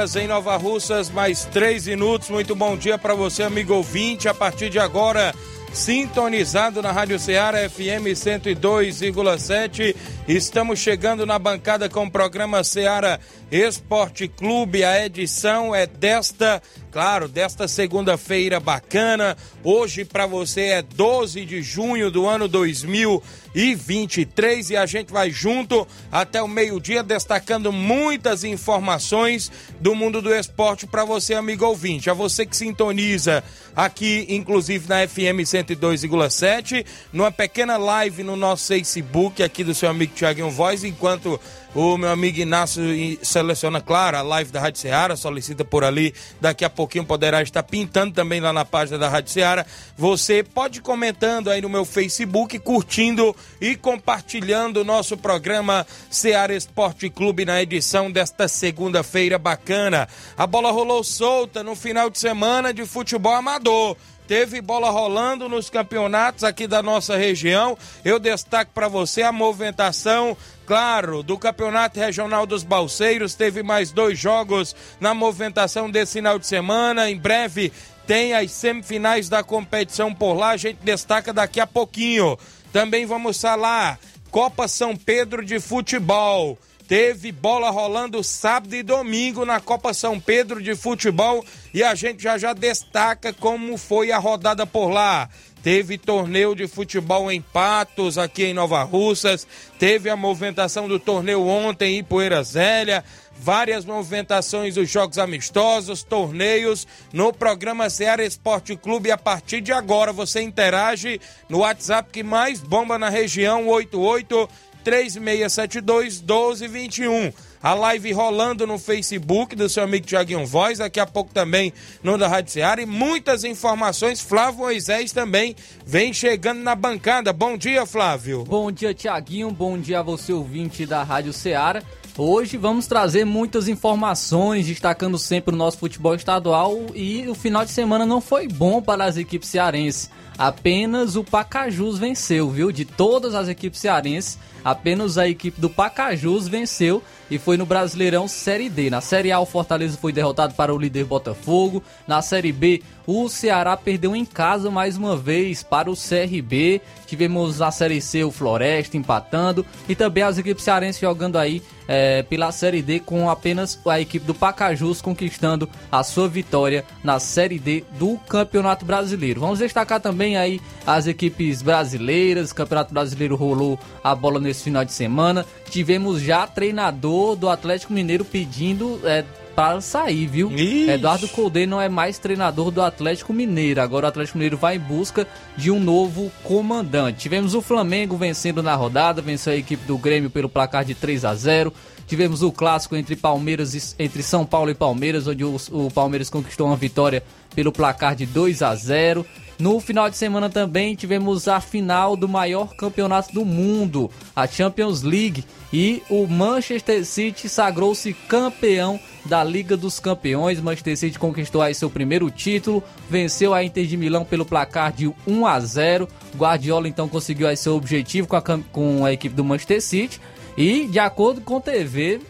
Horas em Nova Russas, mais 3 minutos. Muito bom dia para você, amigo ouvinte. A partir de agora, sintonizado na Rádio Ceará FM 102,7. Estamos chegando na bancada com o programa Ceará Esporte Clube. A edição é desta, claro, desta segunda-feira bacana. Hoje para você é 12 de junho do ano 2020 e 23 e a gente vai junto até o meio-dia destacando muitas informações do mundo do esporte para você, amigo ouvinte. A você que sintoniza aqui, inclusive na FM 102,7, numa pequena live no nosso Facebook aqui do seu amigo Tiaguinho Voz, enquanto o meu amigo Inácio seleciona, claro, a live da Rádio Seara, solicita por ali. Daqui a pouquinho poderá estar pintando também lá na página da Rádio Seara. Você pode comentando aí no meu Facebook, curtindo e compartilhando o nosso programa Seara Esporte Clube na edição desta segunda-feira bacana. A bola rolou solta no final de semana de futebol amador teve bola rolando nos campeonatos aqui da nossa região. Eu destaco para você a movimentação claro, do Campeonato Regional dos Balseiros. Teve mais dois jogos na movimentação desse final de semana. Em breve tem as semifinais da competição por lá. A gente destaca daqui a pouquinho. Também vamos falar Copa São Pedro de Futebol. Teve bola rolando sábado e domingo na Copa São Pedro de Futebol e a gente já já destaca como foi a rodada por lá. Teve torneio de futebol em Patos, aqui em Nova Russas. Teve a movimentação do torneio ontem em Poeira Zélia. Várias movimentações dos jogos amistosos, torneios no programa Ceará Esporte Clube. A partir de agora você interage no WhatsApp que mais bomba na região, 88 3672 1221. A live rolando no Facebook do seu amigo Tiaguinho Voz, daqui a pouco também no da Rádio Seara. E muitas informações. Flávio Moisés também vem chegando na bancada. Bom dia, Flávio. Bom dia, Tiaguinho. Bom dia a você, ouvinte da Rádio Seara. Hoje vamos trazer muitas informações, destacando sempre o nosso futebol estadual e o final de semana não foi bom para as equipes cearenses. Apenas o Pacajus venceu, viu? De todas as equipes cearenses, apenas a equipe do Pacajus venceu e foi no Brasileirão Série D. Na Série A, o Fortaleza foi derrotado para o líder Botafogo. Na Série B, o Ceará perdeu em casa mais uma vez para o CRB. Tivemos na Série C o Floresta empatando e também as equipes cearenses jogando aí é, pela Série D com apenas a equipe do Pacajus conquistando a sua vitória na Série D do Campeonato Brasileiro. Vamos destacar também aí as equipes brasileiras. O Campeonato Brasileiro rolou a bola nesse final de semana. Tivemos já treinador do Atlético Mineiro pedindo é, para sair, viu? Ixi. Eduardo Colde não é mais treinador do Atlético Mineiro. Agora o Atlético Mineiro vai em busca de um novo comandante. Tivemos o Flamengo vencendo na rodada, venceu a equipe do Grêmio pelo placar de 3 a 0. Tivemos o clássico entre Palmeiras entre São Paulo e Palmeiras, onde o, o Palmeiras conquistou uma vitória pelo placar de 2 a 0. No final de semana também tivemos a final do maior campeonato do mundo, a Champions League, e o Manchester City sagrou-se campeão da Liga dos Campeões. Manchester City conquistou aí seu primeiro título, venceu a Inter de Milão pelo placar de 1 a 0. Guardiola então conseguiu aí seu objetivo com a, com a equipe do Manchester City e de acordo com o TV,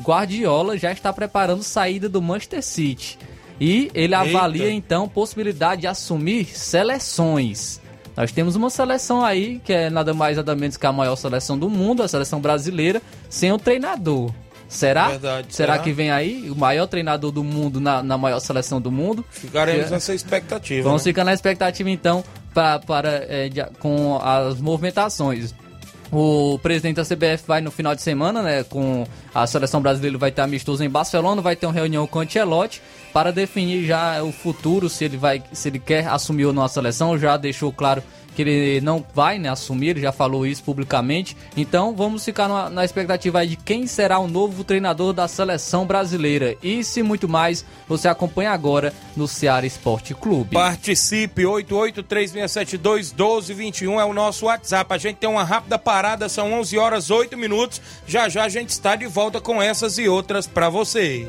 Guardiola já está preparando saída do Manchester City. E ele avalia Eita. então possibilidade de assumir seleções. Nós temos uma seleção aí que é nada mais nada menos que a maior seleção do mundo, a seleção brasileira, sem o treinador. Será? Verdade, será? será? que vem aí o maior treinador do mundo na, na maior seleção do mundo? Ficaremos É. nessa expectativa. Vamos né? ficar na expectativa então pra, para, é, de- com as movimentações. O presidente da CBF vai no final de semana, né? Com a seleção brasileira vai ter amistoso em Barcelona, vai ter uma reunião com o Ancelotti para definir já o futuro, se ele vai, se ele quer assumir ou não a seleção. Já deixou claro que ele não vai né, assumir, ele já falou isso publicamente. Então vamos ficar na, na expectativa de quem será o novo treinador da seleção brasileira. Isso e muito mais você acompanha agora no Ceará Esporte Clube. Participe, 8836721221 é o nosso WhatsApp. A gente tem uma rápida parada, são 11 horas 8 minutos. Já já a gente está de volta com essas e outras para você.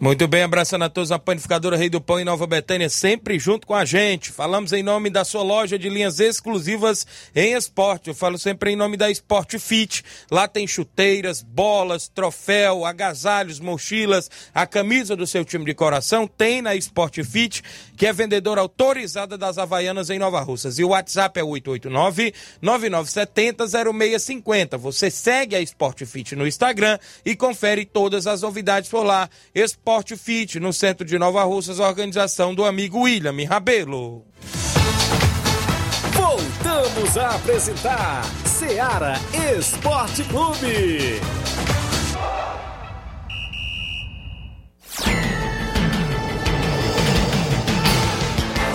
Muito bem, abraçando a todos a Panificadora Rei do Pão em Nova Betânia, sempre junto com a gente. Falamos em nome da sua loja de linhas exclusivas em esporte. Eu falo sempre em nome da Sport Fit. Lá tem chuteiras, bolas, troféu, agasalhos, mochilas, a camisa do seu time de coração. Tem na Sport Fit, que é vendedora autorizada das Havaianas em Nova Russas. E o WhatsApp é 889-9970-0650. Você segue a Sport Fit no Instagram e confere todas as novidades por lá. Sport Fit, no centro de Nova Russas, organização do amigo William Rabelo. Voltamos a apresentar Seara Esporte Clube.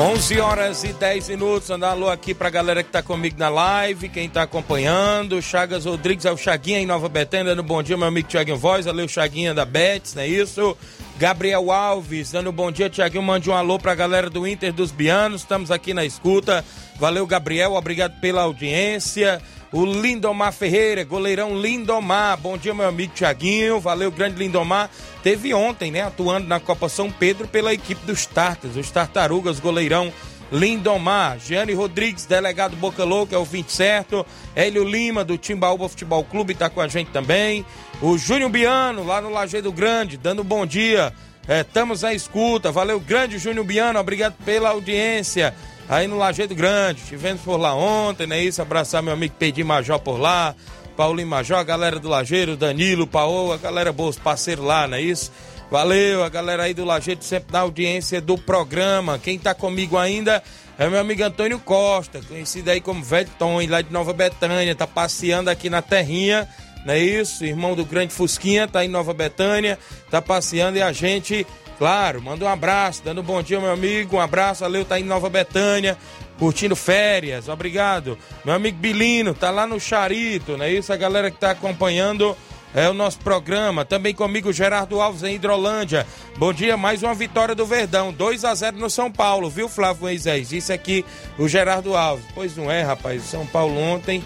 11 horas e 10 minutos. Andar alô aqui pra galera que tá comigo na live, quem tá acompanhando. Chagas Rodrigues é o Chaguinha em Nova Betânia, dando bom dia, meu amigo Tiaguinho Voz. Valeu, Chaguinha da Betis, não é isso? Gabriel Alves, dando bom dia, Tiaguinho. Mande um alô pra galera do Inter dos Bianos. Estamos aqui na escuta. Valeu, Gabriel. Obrigado pela audiência. O Lindomar Ferreira, goleirão Lindomar. Bom dia, meu amigo Tiaguinho. Valeu, grande Lindomar. Teve ontem, né, atuando na Copa São Pedro pela equipe dos Tartas, os Tartarugas, goleirão Lindomar. Giane Rodrigues, delegado Boca Louca, é o 20 certo. Hélio Lima, do Timbaúba Futebol Clube, tá com a gente também. O Júnior Biano, lá no Lajeado Grande, dando bom dia. Estamos à escuta. Valeu, grande Júnior Biano. Obrigado pela audiência aí no Lajeado Grande. Estivemos por lá ontem, não é isso? Abraçar meu amigo Pedi Major por lá. Paulinho Major, a galera do Lajeiro, Danilo, Paô, a galera boa, os parceiros lá, não é isso? Valeu, a galera aí do Lajeiro sempre na audiência do programa. Quem tá comigo ainda é meu amigo Antônio Costa, conhecido aí como Velho lá de Nova Betânia, tá passeando aqui na terrinha, não é isso? Irmão do grande Fusquinha, tá em Nova Betânia, tá passeando e a gente, claro, manda um abraço, dando um bom dia, meu amigo, um abraço, valeu, tá em Nova Betânia, curtindo férias, obrigado. Meu amigo Bilino, tá lá no Charito, não é isso? A galera que tá acompanhando é o nosso programa. Também comigo Gerardo Alves em Hidrolândia. Bom dia, mais uma vitória do Verdão. 2 a 0 no São Paulo, viu, Flávio Moisés? Disse aqui o Gerardo Alves. Pois não é, rapaz. O São Paulo ontem,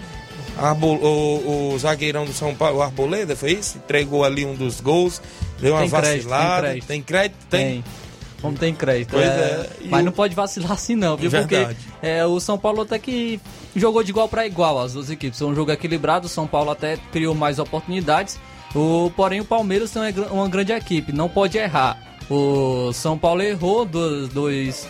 Arbo- o, o zagueirão do São Paulo, o Arboleda, foi isso? Entregou ali um dos gols, deu uma Tem tem vacilada. crédito. Tem crédito? Tem. Como tem crédito. É, é, Mas o- não pode vacilar assim não, viu? Verdade. Porque é, o São Paulo até que jogou de igual para igual as duas equipes. Foi um jogo equilibrado, o São Paulo até criou mais oportunidades. O, porém, o Palmeiras tem uma, gr- uma grande equipe, não pode errar. O São Paulo errou duas, dois,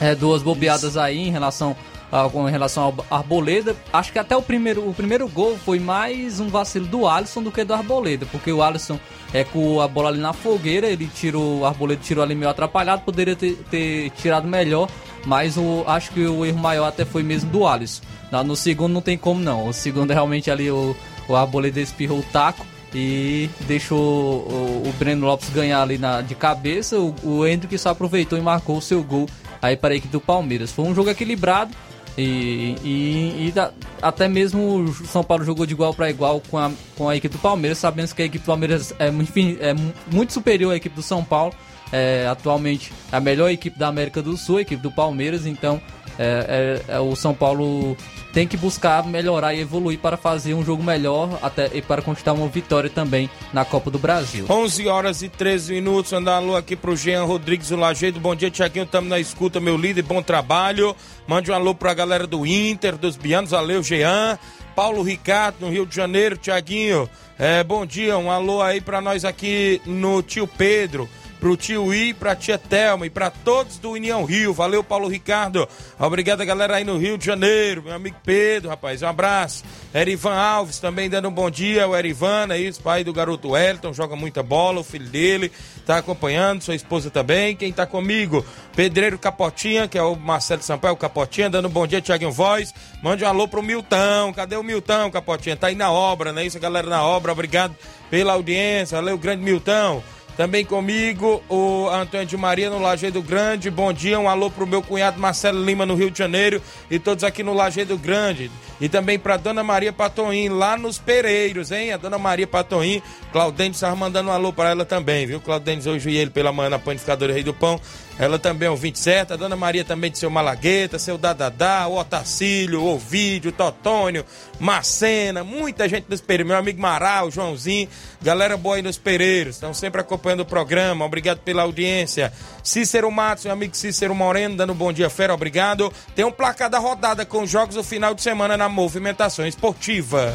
é, duas bobeadas aí em relação ah, com relação ao Arboleda. Acho que até o primeiro, o primeiro gol foi mais um vacilo do Alisson do que do Arboleda, porque o Alisson é com a bola ali na fogueira, ele tirou, o Arboleda tirou ali meio atrapalhado, poderia ter, ter tirado melhor, mas o, acho que o erro maior até foi mesmo do Alisson. No segundo não tem como não, o segundo realmente ali o, o Arboleda espirrou o taco e deixou o, Breno Lopes ganhar ali na, de cabeça. O, o só aproveitou e marcou o seu gol aí para a equipe do Palmeiras. Foi um jogo equilibrado e, e, e da, até mesmo o São Paulo jogou de igual para igual com a, com a equipe do Palmeiras, sabendo que a equipe do Palmeiras é, enfim, é muito superior à equipe do São Paulo. É, atualmente a melhor equipe da América do Sul, a equipe do Palmeiras, então é, é, é, o São Paulo tem que buscar melhorar e evoluir para fazer um jogo melhor até, e para conquistar uma vitória também na Copa do Brasil. 11 horas e 13 minutos, andar alô aqui pro Jean Rodrigues do Lajeado. Bom dia, Tiaguinho, estamos na escuta, meu líder, bom trabalho. Mande um alô para a galera do Inter, dos Bianos, valeu, Jean. Paulo Ricardo, no Rio de Janeiro, Tiaguinho. É, bom dia, um alô aí para nós aqui no Tio Pedro pro tio I, pra tia Thelma e pra todos do União Rio. Valeu, Paulo Ricardo. Obrigado, galera aí no Rio de Janeiro. Meu amigo Pedro, rapaz, um abraço. Erivan Alves também dando um bom dia. O Erivan, é isso, pai do garoto Wellington, joga muita bola, o filho dele tá acompanhando, sua esposa também. Quem tá comigo? Pedreiro Capotinha, que é o Marcelo Sampaio Capotinha, dando um bom dia, Tiaguinho Voz. Mande um alô pro Milton. Cadê o Milton, Capotinha? Tá aí na obra, né? Isso, galera na obra. Obrigado pela audiência. Valeu, grande Milton. Também comigo o Antônio de Maria no Lajeado Grande. Bom dia, um alô pro meu cunhado Marcelo Lima no Rio de Janeiro e todos aqui no Lajeado Grande. E também pra Dona Maria Patoim lá nos Pereiros, hein? A Dona Maria Patoim, Claudente estava mandando um alô para ela também, viu? Claudente hoje e ele pela manhã na panificadora Rei do Pão. Ela também é um 27, a Dona Maria também de seu Malagueta, seu Dadadá, o Otacílio, o Ovídio, o Totônio, Macena, muita gente dos Pereiros, meu amigo Maral, Joãozinho, galera boa aí nos Pereiros, estão sempre acompanhando o programa, obrigado pela audiência. Cícero Matos, meu amigo Cícero Moreno, dando um bom dia, fera, obrigado. Tem um placar da rodada com jogos do final de semana na movimentação esportiva.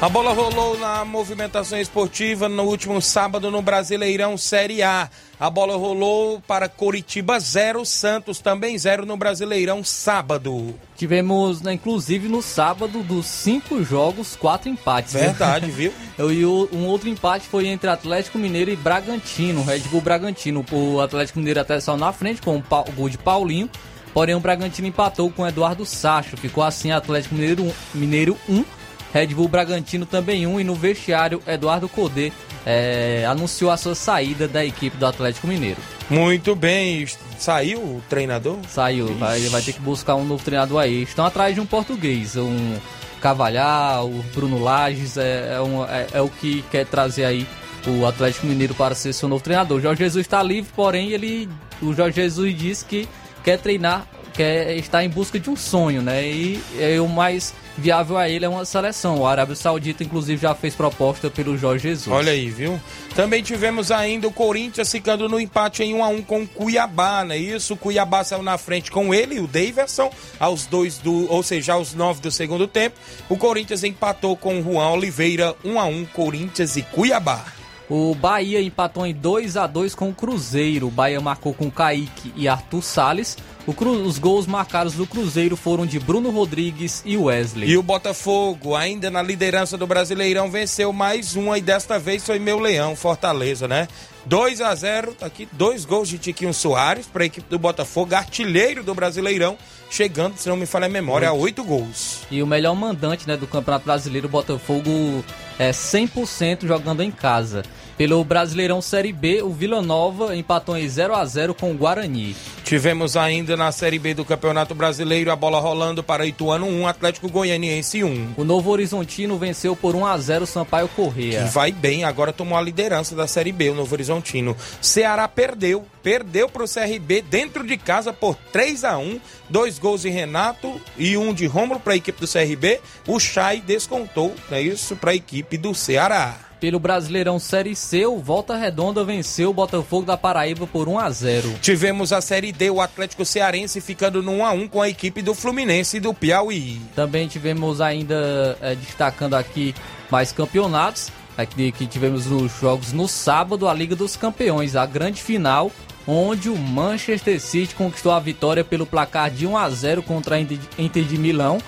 A bola rolou na movimentação esportiva no último sábado no Brasileirão Série A. A bola rolou para Coritiba 0, Santos também 0 no Brasileirão sábado. Tivemos, né, inclusive no sábado, dos cinco jogos, quatro empates. Verdade, viu? e um outro empate foi entre Atlético Mineiro e Bragantino, Red Bull Bragantino. O Atlético Mineiro até só na frente com o gol de Paulinho. Porém, o Bragantino empatou com o Eduardo Sacho. Ficou assim Atlético Mineiro, Mineiro 1, Red Bull Bragantino também um e no vestiário Eduardo Codê é, anunciou a sua saída da equipe do Atlético Mineiro. Muito bem, saiu o treinador? Saiu, vai, vai ter que buscar um novo treinador aí. Estão atrás de um português, um Cavalhar, o Bruno Lages, é, é, um, é, é o que quer trazer aí o Atlético Mineiro para ser seu novo treinador. O Jorge Jesus está livre, porém ele, o Jorge Jesus disse que quer treinar, quer estar em busca de um sonho, né? E é o mais viável a ele é uma seleção. O Arábia Saudita, inclusive, já fez proposta pelo Jorge Jesus. Olha aí, viu? Também tivemos ainda o Corinthians ficando no empate em 1 a 1 com o Cuiabá, né? Isso, o Cuiabá saiu na frente com ele o Daverson, aos dois do, ou seja, aos nove do segundo tempo. O Corinthians empatou com o Juan Oliveira, 1 a 1 Corinthians e Cuiabá. O Bahia empatou em 2 a 2 com o Cruzeiro. O Bahia marcou com Kaique e Arthur Salles. Cru... Os gols marcados do Cruzeiro foram de Bruno Rodrigues e Wesley. E o Botafogo, ainda na liderança do Brasileirão, venceu mais uma e desta vez foi meu leão, Fortaleza, né? 2 a 0 tá aqui dois gols de Tiquinho Soares para a equipe do Botafogo, artilheiro do Brasileirão, chegando, se não me falha a memória, oito. a oito gols. E o melhor mandante né, do Campeonato Brasileiro, o Botafogo, é 100% jogando em casa. Pelo Brasileirão Série B, o Vila Nova empatou em 0 a 0 com o Guarani. Tivemos ainda na Série B do Campeonato Brasileiro, a bola rolando para Ituano 1, Atlético Goianiense 1. O Novo Horizontino venceu por 1 a 0 Sampaio Correia. Que vai bem, agora tomou a liderança da Série B, o Novo Horizontino. Ceará perdeu, perdeu para o CRB dentro de casa por 3 a 1 dois gols de Renato e um de Rômulo para a equipe do CRB. O Chay descontou, é isso, para a equipe do Ceará. Pelo Brasileirão Série C, o Volta Redonda venceu o Botafogo da Paraíba por 1 a 0. Tivemos a Série D, o Atlético Cearense ficando no 1 a 1 com a equipe do Fluminense e do Piauí. Também tivemos ainda é, destacando aqui mais campeonatos. Aqui que tivemos os jogos no sábado, a Liga dos Campeões, a grande final, onde o Manchester City conquistou a vitória pelo placar de 1 a 0 contra a Inter de Milão.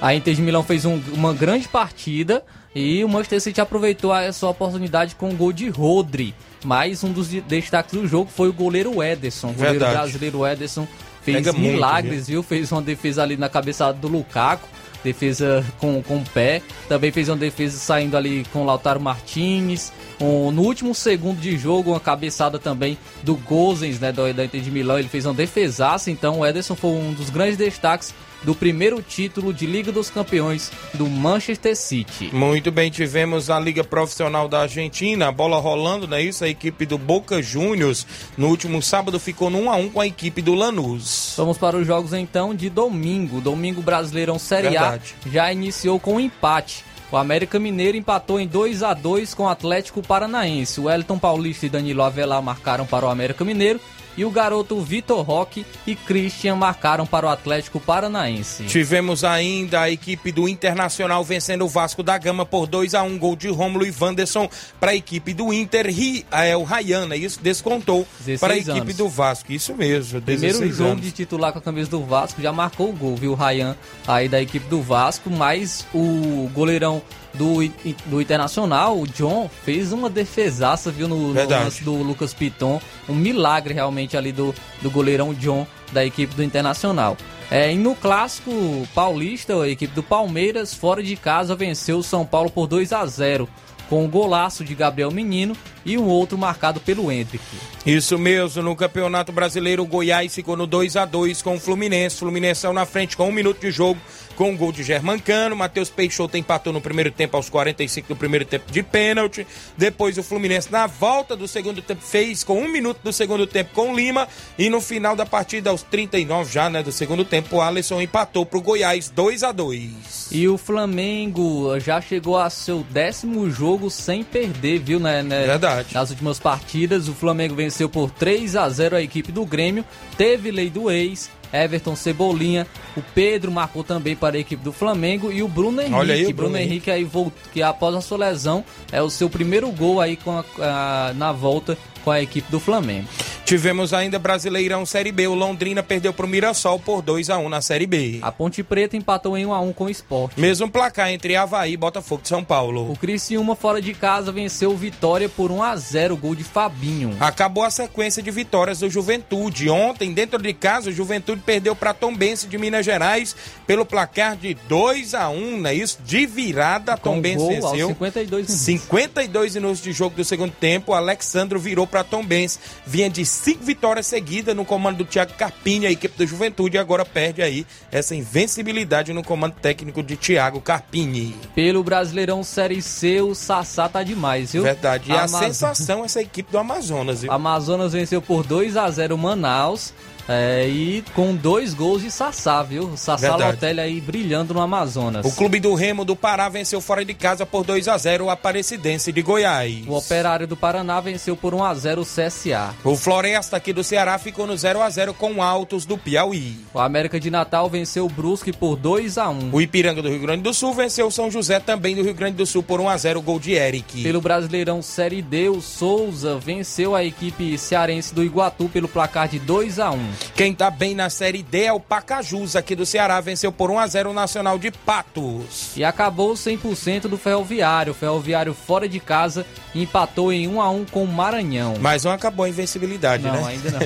A Inter de Milão fez um, uma grande partida e o Manchester City aproveitou a sua oportunidade com o gol de Rodri. Mas um dos destaques do jogo foi o goleiro Ederson. O goleiro Verdade. brasileiro Ederson fez Pega muito, milagres, viu? Fez uma defesa ali na cabeçada do Lukaku. Defesa com, com o pé. Também fez uma defesa saindo ali com o Lautaro Martinez. Um, no último segundo de jogo, uma cabeçada também do Gozens, né? Da, da Inter de Milão. Ele fez uma defesaça. Então o Ederson foi um dos grandes destaques do primeiro título de Liga dos Campeões do Manchester City. Muito bem, tivemos a Liga Profissional da Argentina, a bola rolando, não é isso? A equipe do Boca Juniors no último sábado ficou no 1 a 1 com a equipe do Lanús. Vamos para os jogos então de domingo. Domingo Brasileirão Série Verdade. A já iniciou com um empate. O América Mineiro empatou em 2 a 2 com o Atlético Paranaense. O Elton Paulista e Danilo Avelar marcaram para o América Mineiro e o garoto Vitor Roque e Christian marcaram para o Atlético Paranaense. Tivemos ainda a equipe do Internacional vencendo o Vasco da Gama por 2 a 1 gol de Rômulo e Wanderson para a equipe do Inter. Ri, é, o Rayana, isso descontou 16 para a equipe anos. do Vasco. Isso mesmo, Primeiro 16 jogo anos. de titular com a camisa do Vasco, já marcou o gol, viu? O Ryan aí da equipe do Vasco, mas o goleirão do, do Internacional, o John, fez uma defesaça, viu? No, no lance do Lucas Piton. Um milagre realmente ali do, do goleirão John da equipe do Internacional. É, e no clássico paulista, a equipe do Palmeiras, fora de casa, venceu o São Paulo por 2 a 0 com o golaço de Gabriel Menino e um outro marcado pelo Hendrick. Isso mesmo, no Campeonato Brasileiro, o Goiás ficou no 2 a 2 com o Fluminense. Fluminense na frente com um minuto de jogo, com o gol de Germancano. Matheus Peixoto empatou no primeiro tempo, aos 45 do primeiro tempo de pênalti. Depois o Fluminense, na volta do segundo tempo, fez com um minuto do segundo tempo com o Lima. E no final da partida, aos 39 já, né, do segundo tempo, o Alisson empatou pro Goiás 2 a 2 E o Flamengo já chegou a seu décimo jogo sem perder, viu, né? né? Verdade. Nas últimas partidas, o Flamengo venceu por 3 a 0 a equipe do Grêmio. Teve lei do ex, Everton Cebolinha. O Pedro marcou também para a equipe do Flamengo. E o Bruno Henrique. Olha aí o Bruno, Bruno Henrique aí voltou, que após a sua lesão é o seu primeiro gol aí com a- a- na volta com a equipe do Flamengo. Tivemos ainda Brasileirão Série B. O Londrina perdeu pro Mirassol por 2 a 1 na Série B. A Ponte Preta empatou em 1 a 1 com o Sport. Mesmo placar entre Havaí e Botafogo de São Paulo. O Criciúma fora de casa venceu o Vitória por 1 a 0 gol de Fabinho. Acabou a sequência de vitórias do Juventude. Ontem, dentro de casa, o Juventude perdeu para Tombense de Minas Gerais pelo placar de 2 a 1 não é isso? De virada, Tombense venceu. 52 minutos. 52 minutos de jogo do segundo tempo, o Alexandro virou para Tombense. Vinha de cinco vitórias seguidas no comando do Thiago Carpini, a equipe do Juventude, e agora perde aí essa invencibilidade no comando técnico de Thiago Carpini. Pelo Brasileirão Série C, o Sassá tá demais, viu? Verdade. E a Amaz- sensação essa equipe do Amazonas, viu? Amazonas venceu por 2 a 0 Manaus. É, e com dois gols de Sassá, viu? Sassá Verdade. Lotelli aí brilhando no Amazonas. O clube do Remo do Pará venceu fora de casa por 2 a 0 o Aparecidense de Goiás. O Operário do Paraná venceu por 1 a 0 o CSA. O Floresta aqui do Ceará ficou no 0 a 0 com Altos do Piauí. O América de Natal venceu o Brusque por 2 a 1. O Ipiranga do Rio Grande do Sul venceu o São José também do Rio Grande do Sul por 1 a 0 gol de Eric. Pelo Brasileirão Série D, o Souza venceu a equipe cearense do Iguatu pelo placar de 2 a 1. Quem tá bem na Série D é o Pacajus aqui do Ceará, venceu por 1 a 0 o Nacional de Patos. E acabou 100% do Ferroviário. O Ferroviário fora de casa empatou em 1 a 1 com o Maranhão. Mas não acabou a invencibilidade, Não, né? ainda não.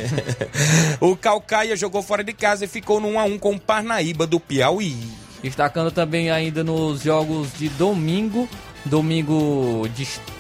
o Calcaia jogou fora de casa e ficou no 1 a 1 com o Parnaíba do Piauí. Destacando também ainda nos jogos de domingo. Domingo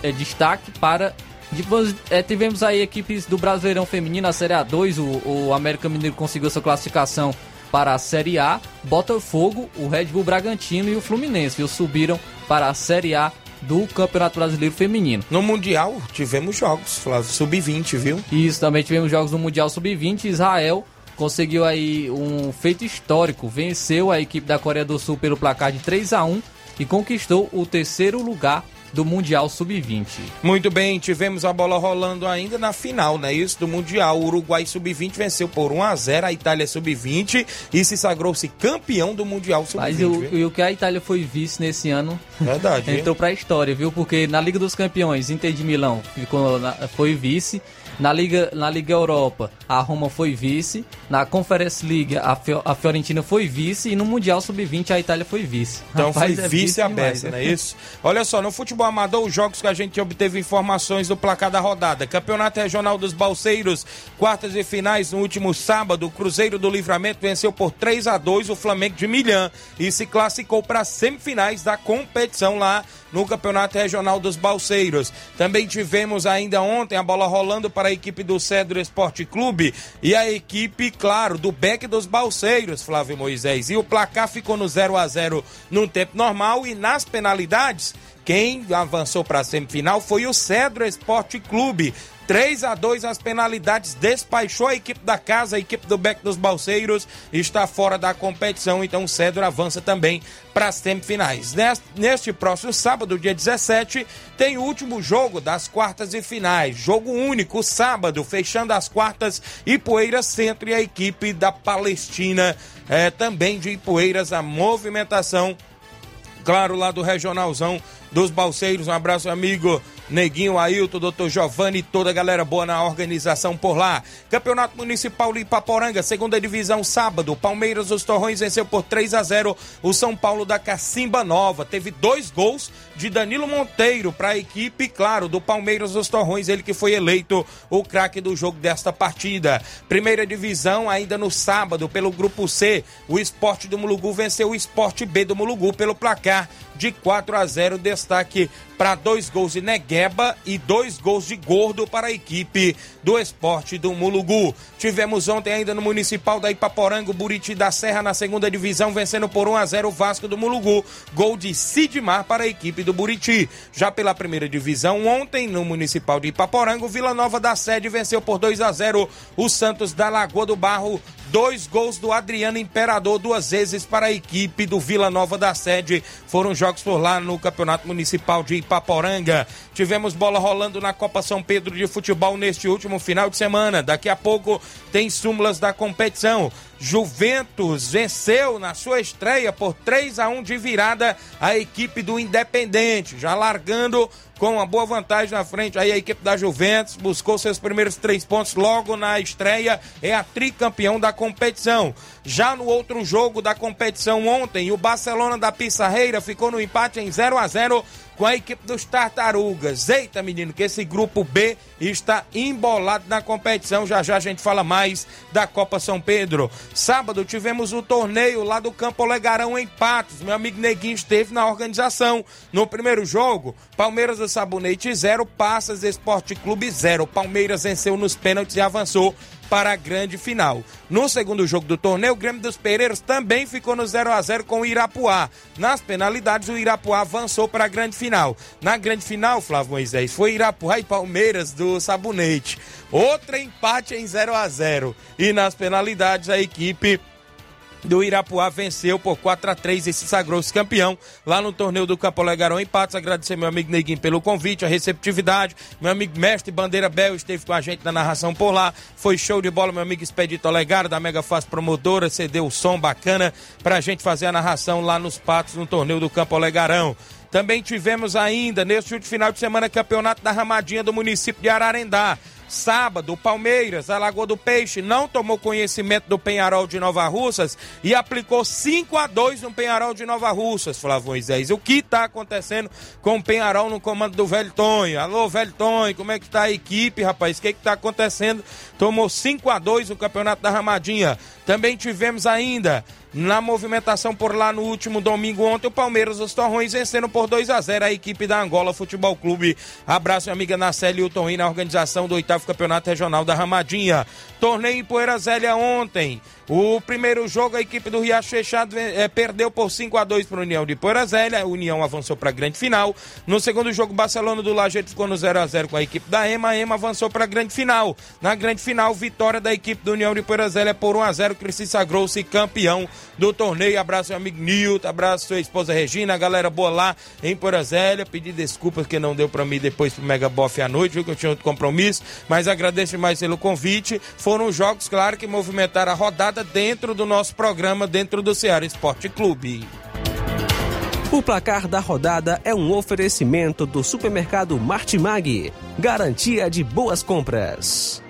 é, destaque para Depois é, tivemos aí equipes do Brasileirão Feminino, a Série A2, o, o América Mineiro conseguiu sua classificação para a Série A, Botafogo, o Red Bull Bragantino e o Fluminense, viu, subiram para a Série A do Campeonato Brasileiro Feminino. No Mundial tivemos jogos, Flávio, sub-20, viu? Isso, também tivemos jogos no Mundial Sub-20, Israel conseguiu aí um feito histórico, venceu a equipe da Coreia do Sul pelo placar de 3 a 1 e conquistou o terceiro lugar do Mundial Sub-20. Muito bem, tivemos a bola rolando ainda na final, né? Isso do Mundial. O Uruguai Sub-20 venceu por 1 a 0 a Itália Sub-20 e se sagrou-se campeão do Mundial Sub-20. Mas o, o que a Itália foi vice nesse ano Verdade, entrou para a história, viu? Porque na Liga dos Campeões, Inter de Milão ficou na, foi vice. Na Liga, na Liga Europa, a Roma foi vice. Na Conference League, a, a Fiorentina foi vice. E no Mundial Sub-20, a Itália foi vice. Então Rapaz, foi é vice a beça, não é isso? Olha só, no futebol amador, os jogos que a gente obteve informações do placar da rodada. Campeonato Regional dos Balseiros, quartas e finais no último sábado. O Cruzeiro do Livramento venceu por 3 a 2 o Flamengo de Milhã e se classificou para as semifinais da competição lá no Campeonato Regional dos Balseiros. Também tivemos ainda ontem a bola rolando para a equipe do Cedro Esporte Clube e a equipe, claro, do Beck dos Balseiros, Flávio Moisés. E o placar ficou no 0 a 0 num tempo normal e nas penalidades. Quem avançou para a semifinal foi o Cedro Esporte Clube. 3 a 2 as penalidades, despachou a equipe da casa, a equipe do Beck dos Balseiros está fora da competição, então o Cedro avança também para as semifinais. Neste, neste próximo sábado, dia 17, tem o último jogo das quartas e finais. Jogo único, sábado, fechando as quartas, Ipueiras Centro e a equipe da Palestina, é, também de Ipueiras, a movimentação, claro, lá do Regionalzão dos Balseiros. Um abraço, amigo Neguinho, Ailton, doutor Giovanni e toda a galera boa na organização por lá. Campeonato Municipal Ipaporanga, segunda divisão, sábado. Palmeiras, os Torrões venceu por 3 a 0 o São Paulo da Cacimba Nova. Teve dois gols de Danilo Monteiro para a equipe, claro, do Palmeiras, os Torrões, ele que foi eleito o craque do jogo desta partida. Primeira divisão, ainda no sábado, pelo grupo C, o Esporte do Mulugu venceu o Esporte B do Mulugu pelo placar de 4 a 0. Destaque para dois gols de Negueba e dois gols de Gordo para a equipe do esporte do Mulugu. Tivemos ontem ainda no Municipal da Ipaporanga, o Buriti da Serra na segunda divisão, vencendo por 1 a 0 o Vasco do Mulugu. Gol de Sidmar para a equipe do Buriti. Já pela primeira divisão, ontem no Municipal de Ipaporanga, o Vila Nova da Sede venceu por 2 a 0 o Santos da Lagoa do Barro Dois gols do Adriano Imperador, duas vezes para a equipe do Vila Nova da Sede. Foram jogos por lá no Campeonato Municipal de Ipaporanga. Tivemos bola rolando na Copa São Pedro de Futebol neste último final de semana. Daqui a pouco tem súmulas da competição. Juventus venceu na sua estreia por 3 a 1 de virada a equipe do Independente, já largando com uma boa vantagem na frente. Aí a equipe da Juventus buscou seus primeiros três pontos logo na estreia, é a tricampeão da competição. Já no outro jogo da competição ontem, o Barcelona da Pissarreira ficou no empate em 0 a 0 com a equipe dos Tartarugas. Eita, menino, que esse grupo B está embolado na competição. Já já a gente fala mais da Copa São Pedro. Sábado tivemos o torneio lá do Campo Legarão em Patos. Meu amigo Neguinho esteve na organização. No primeiro jogo, Palmeiras Sabonete 0, Passas Esporte Clube 0. Palmeiras venceu nos pênaltis e avançou para a grande final. No segundo jogo do torneio, o Grêmio dos Pereiros também ficou no 0 a 0 com o Irapuá. Nas penalidades, o Irapuá avançou para a grande final. Na grande final, Flávio Moisés, foi Irapuá e Palmeiras do Sabonete. Outro empate em 0 a 0 E nas penalidades, a equipe do Irapuá venceu por 4 a 3 e se sagrou-se campeão lá no torneio do Campo Legarão em Patos. Agradecer meu amigo Neguinho pelo convite, a receptividade. Meu amigo Mestre Bandeira Bel esteve com a gente na narração por lá. Foi show de bola, meu amigo Expedito Olegário da Mega Fácil Promotora, cedeu o som bacana pra gente fazer a narração lá nos Patos no torneio do Campo Legarão. Também tivemos ainda, neste final de semana, campeonato da Ramadinha do município de Ararendá. Sábado, o Palmeiras, a Lagoa do Peixe, não tomou conhecimento do Penharol de Nova Russas e aplicou 5 a 2 no Penharol de Nova Russas, Flávio Moisés. O que está acontecendo com o Penharol no comando do Velho Tonho? Alô, Velho Tonho, como é que está a equipe, rapaz? O que está acontecendo? Tomou 5 a 2 no Campeonato da Ramadinha. Também tivemos ainda Na movimentação por lá no último domingo ontem, o Palmeiras, os Torrões vencendo por 2 a 0 a equipe da Angola Futebol Clube. Abraço, minha amiga Nacelle e o Torrinho na organização do oitavo campeonato regional da Ramadinha. Torneio em Poeira Zélia ontem. O primeiro jogo, a equipe do Riacho Fechado é, perdeu por 5 a 2 para a União de Poeira Zélia. A União avançou para a grande final. No segundo jogo, Barcelona do Lajeito ficou no 0 a 0 com a equipe da EMA. A EMA avançou para a grande final. Na grande final, vitória da equipe da União de Poeira Zélia por 1 a 0 que se sagrou-se campeão do torneio. Abraço, meu amigo Nilton. Abraço, sua esposa Regina. A galera boa lá em Poeira Zélia. Pedi desculpas que não deu para mim depois pro Mega Boff à noite, viu que eu tinha outro compromisso. Mas agradeço mais pelo convite. Foram jogos, claro, que movimentaram a rodada dentro do nosso programa, dentro do Ceará Esporte Clube. O placar da rodada é um oferecimento do supermercado Martimag. Garantia de boas compras.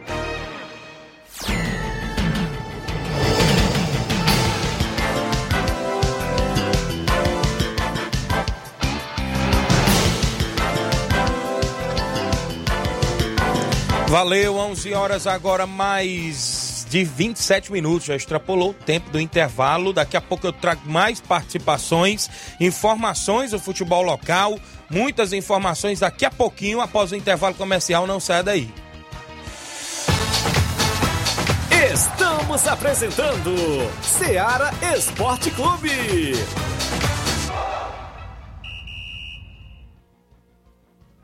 Valeu, 11 horas agora mais de 27 minutos, já extrapolou o tempo do intervalo. Daqui a pouco eu trago mais participações, informações do futebol local, muitas informações daqui a pouquinho após o intervalo comercial, não saia daí. Estamos apresentando Seara Esporte Clube.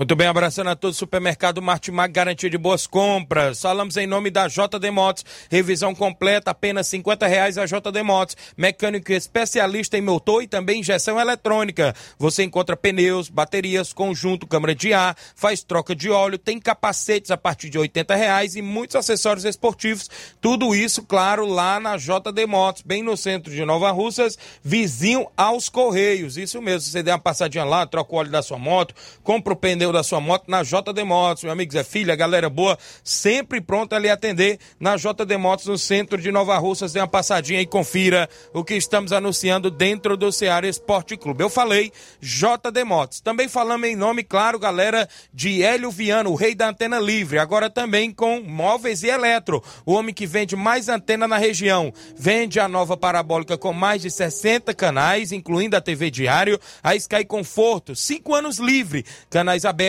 Muito bem, abraçando a todos. Supermercado Martimag, garantia de boas compras. Falamos em nome da JD Motos. Revisão completa, apenas 50 reais a JD Motos. Mecânico especialista em motor e também injeção eletrônica. Você encontra pneus, baterias, conjunto, câmara de ar, faz troca de óleo, tem capacetes a partir de 80 reais e muitos acessórios esportivos. Tudo isso, claro, lá na JD Motos, bem no centro de Nova Russas, vizinho aos Correios. Isso mesmo, você der uma passadinha lá, troca o óleo da sua moto, compra o pneu da sua moto na JD Motos. Meu amigo Zé Filha, galera boa, sempre pronta a lhe atender na JD Motos, no centro de Nova Russas. Dê uma passadinha e confira o que estamos anunciando dentro do Ceará Esporte Clube. Eu falei JD Motos. Também falamos em nome, claro, galera, de Hélio Viano, o rei da antena livre. Agora também com móveis e eletro. O homem que vende mais antena na região. Vende a nova parabólica com mais de 60 canais, incluindo a TV Diário, a Sky Conforto, 5 anos livre, canais abertos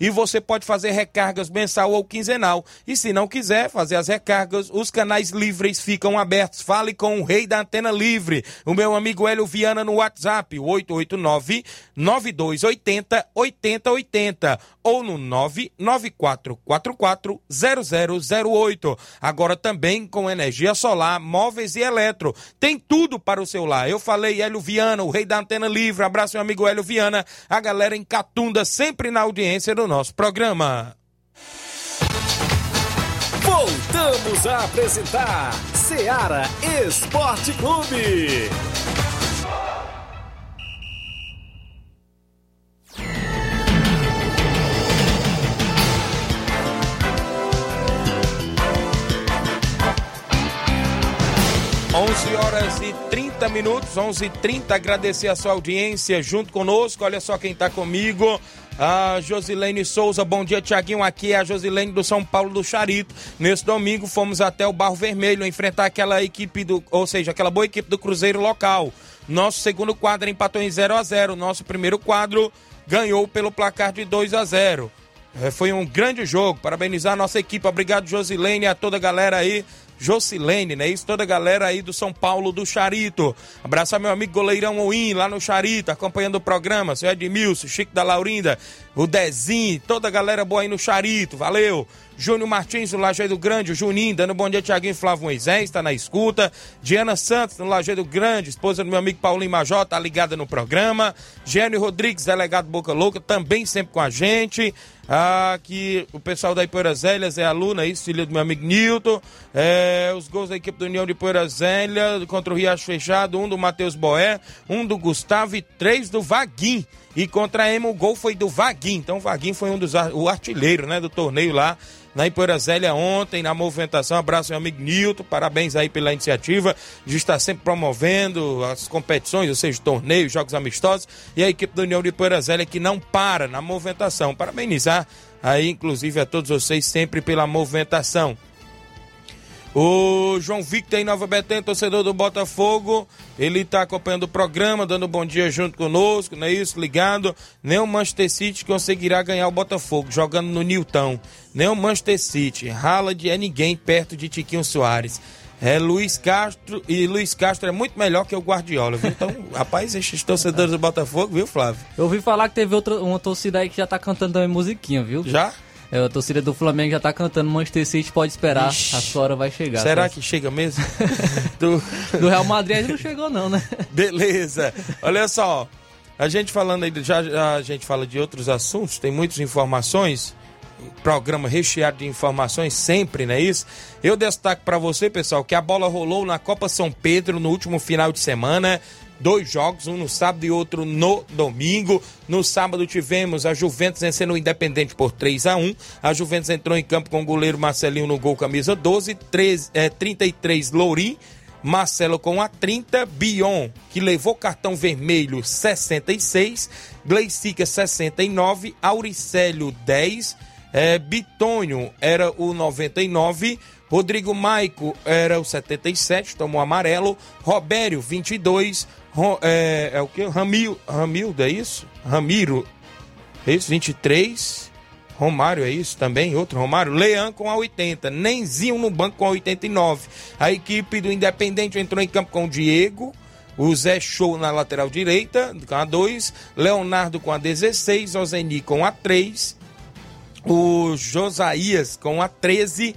e você pode fazer recargas mensal ou quinzenal. E se não quiser fazer as recargas, os canais livres ficam abertos. Fale com o rei da antena livre, o meu amigo Hélio Viana no WhatsApp, 889 9280 8080 ou no 99444 0008. Agora também com energia solar, móveis e eletro. Tem tudo para o seu lar. Eu falei Hélio Viana, o rei da antena livre. Abraço meu amigo Hélio Viana, a galera em Catunda sempre na audiência do nosso programa. Voltamos a apresentar Seara Esporte Clube. 11 horas e 30 minutos, 11 h 30 agradecer a sua audiência junto conosco. Olha só quem está comigo. A Josilene Souza, bom dia, Tiaguinho. Aqui é a Josilene do São Paulo do Charito. Nesse domingo fomos até o Barro Vermelho enfrentar aquela equipe do, ou seja, aquela boa equipe do Cruzeiro local. Nosso segundo quadro empatou em 0 a 0 Nosso primeiro quadro ganhou pelo placar de 2 a 0 é, Foi um grande jogo. Parabenizar a nossa equipe. Obrigado, Josilene, a toda a galera aí Jocilene, né? Isso, toda a galera aí do São Paulo do Charito. Abraço meu amigo goleirão Oim, lá no Charito, acompanhando o programa. Seu Edmilson, Chico da Laurinda, o Dezinho, toda a galera boa aí no Charito, valeu. Júnior Martins, no Lajeado Grande, o Juninho, dando bom dia, Tiaguinho Flávio Moisés, está na escuta. Diana Santos, no Lajeado Grande, esposa do meu amigo Paulinho Major, tá ligada no programa. Gênio Rodrigues, delegado Boca Louca, também sempre com a gente. Aqui o pessoal da Ipoeira Zélias é aluna, isso, filho do meu amigo Nilton. É, os gols da equipe do União de Ipoeira Zélia contra o Riacho Fechado, um do Matheus Boé, um do Gustavo e três do Vaguim. E contra a Emo o gol foi do Vaguim. Então o Vaguim foi um dos o artilheiro, né, do torneio lá na Ipoeira Zélia ontem, na movimentação. Abraço meu amigo Nilton, parabéns aí pela iniciativa de estar sempre promovendo as competições, ou seja, torneios, jogos amistosos, e a equipe da União de Ipoeira Zélia que não para na movimentação. Parabenizar aí, inclusive, a todos vocês sempre pela movimentação. O João Victor em Nova Betânia, torcedor do Botafogo, ele está acompanhando o programa, dando um bom dia junto conosco, não é isso? Ligado. Nem o Manchester City conseguirá ganhar o Botafogo, jogando no Newton. Nem o Manchester City. Haaland é ninguém perto de Tiquinho Soares. É Luiz Castro, e Luiz Castro é muito melhor que o Guardiola, viu? Então, rapaz, esses torcedores do Botafogo, viu, Flávio? Eu ouvi falar que teve outra, uma torcida aí que já tá cantando também musiquinha, viu? Já? É, a torcida do Flamengo já tá cantando Manchester City, pode esperar. Ixi, a sua hora vai chegar. Será tá? que chega mesmo? do... do Real Madrid ainda não chegou, não, né? Beleza. Olha só. A gente falando aí, já, já a gente fala de outros assuntos, tem muitas informações. Programa recheado de informações sempre, não é isso? Eu destaco para você, pessoal, que a bola rolou na Copa São Pedro no último final de semana dois jogos, um no sábado e outro no domingo. No sábado tivemos a Juventus vencendo o Independente por 3 a 1 A Juventus entrou em campo com o goleiro Marcelinho no gol camisa 12, 13, é, 33 Lourim. Marcelo com a 30, Bion, que levou cartão vermelho 66, Gleicica 69, Auricélio 10, é, Bitonho era o 99, Rodrigo Maico era o 77, tomou amarelo, Robério 22, é, é o que? Ramil, Ramildo, é isso? Ramiro, é isso? 23. Romário, é isso também? Outro Romário? Leão com a 80. Nenzinho no banco com a 89. A equipe do Independente entrou em campo com o Diego. O Zé Show na lateral direita, com a 2. Leonardo com a 16. Ozeni com a 3. O Josias com a 13.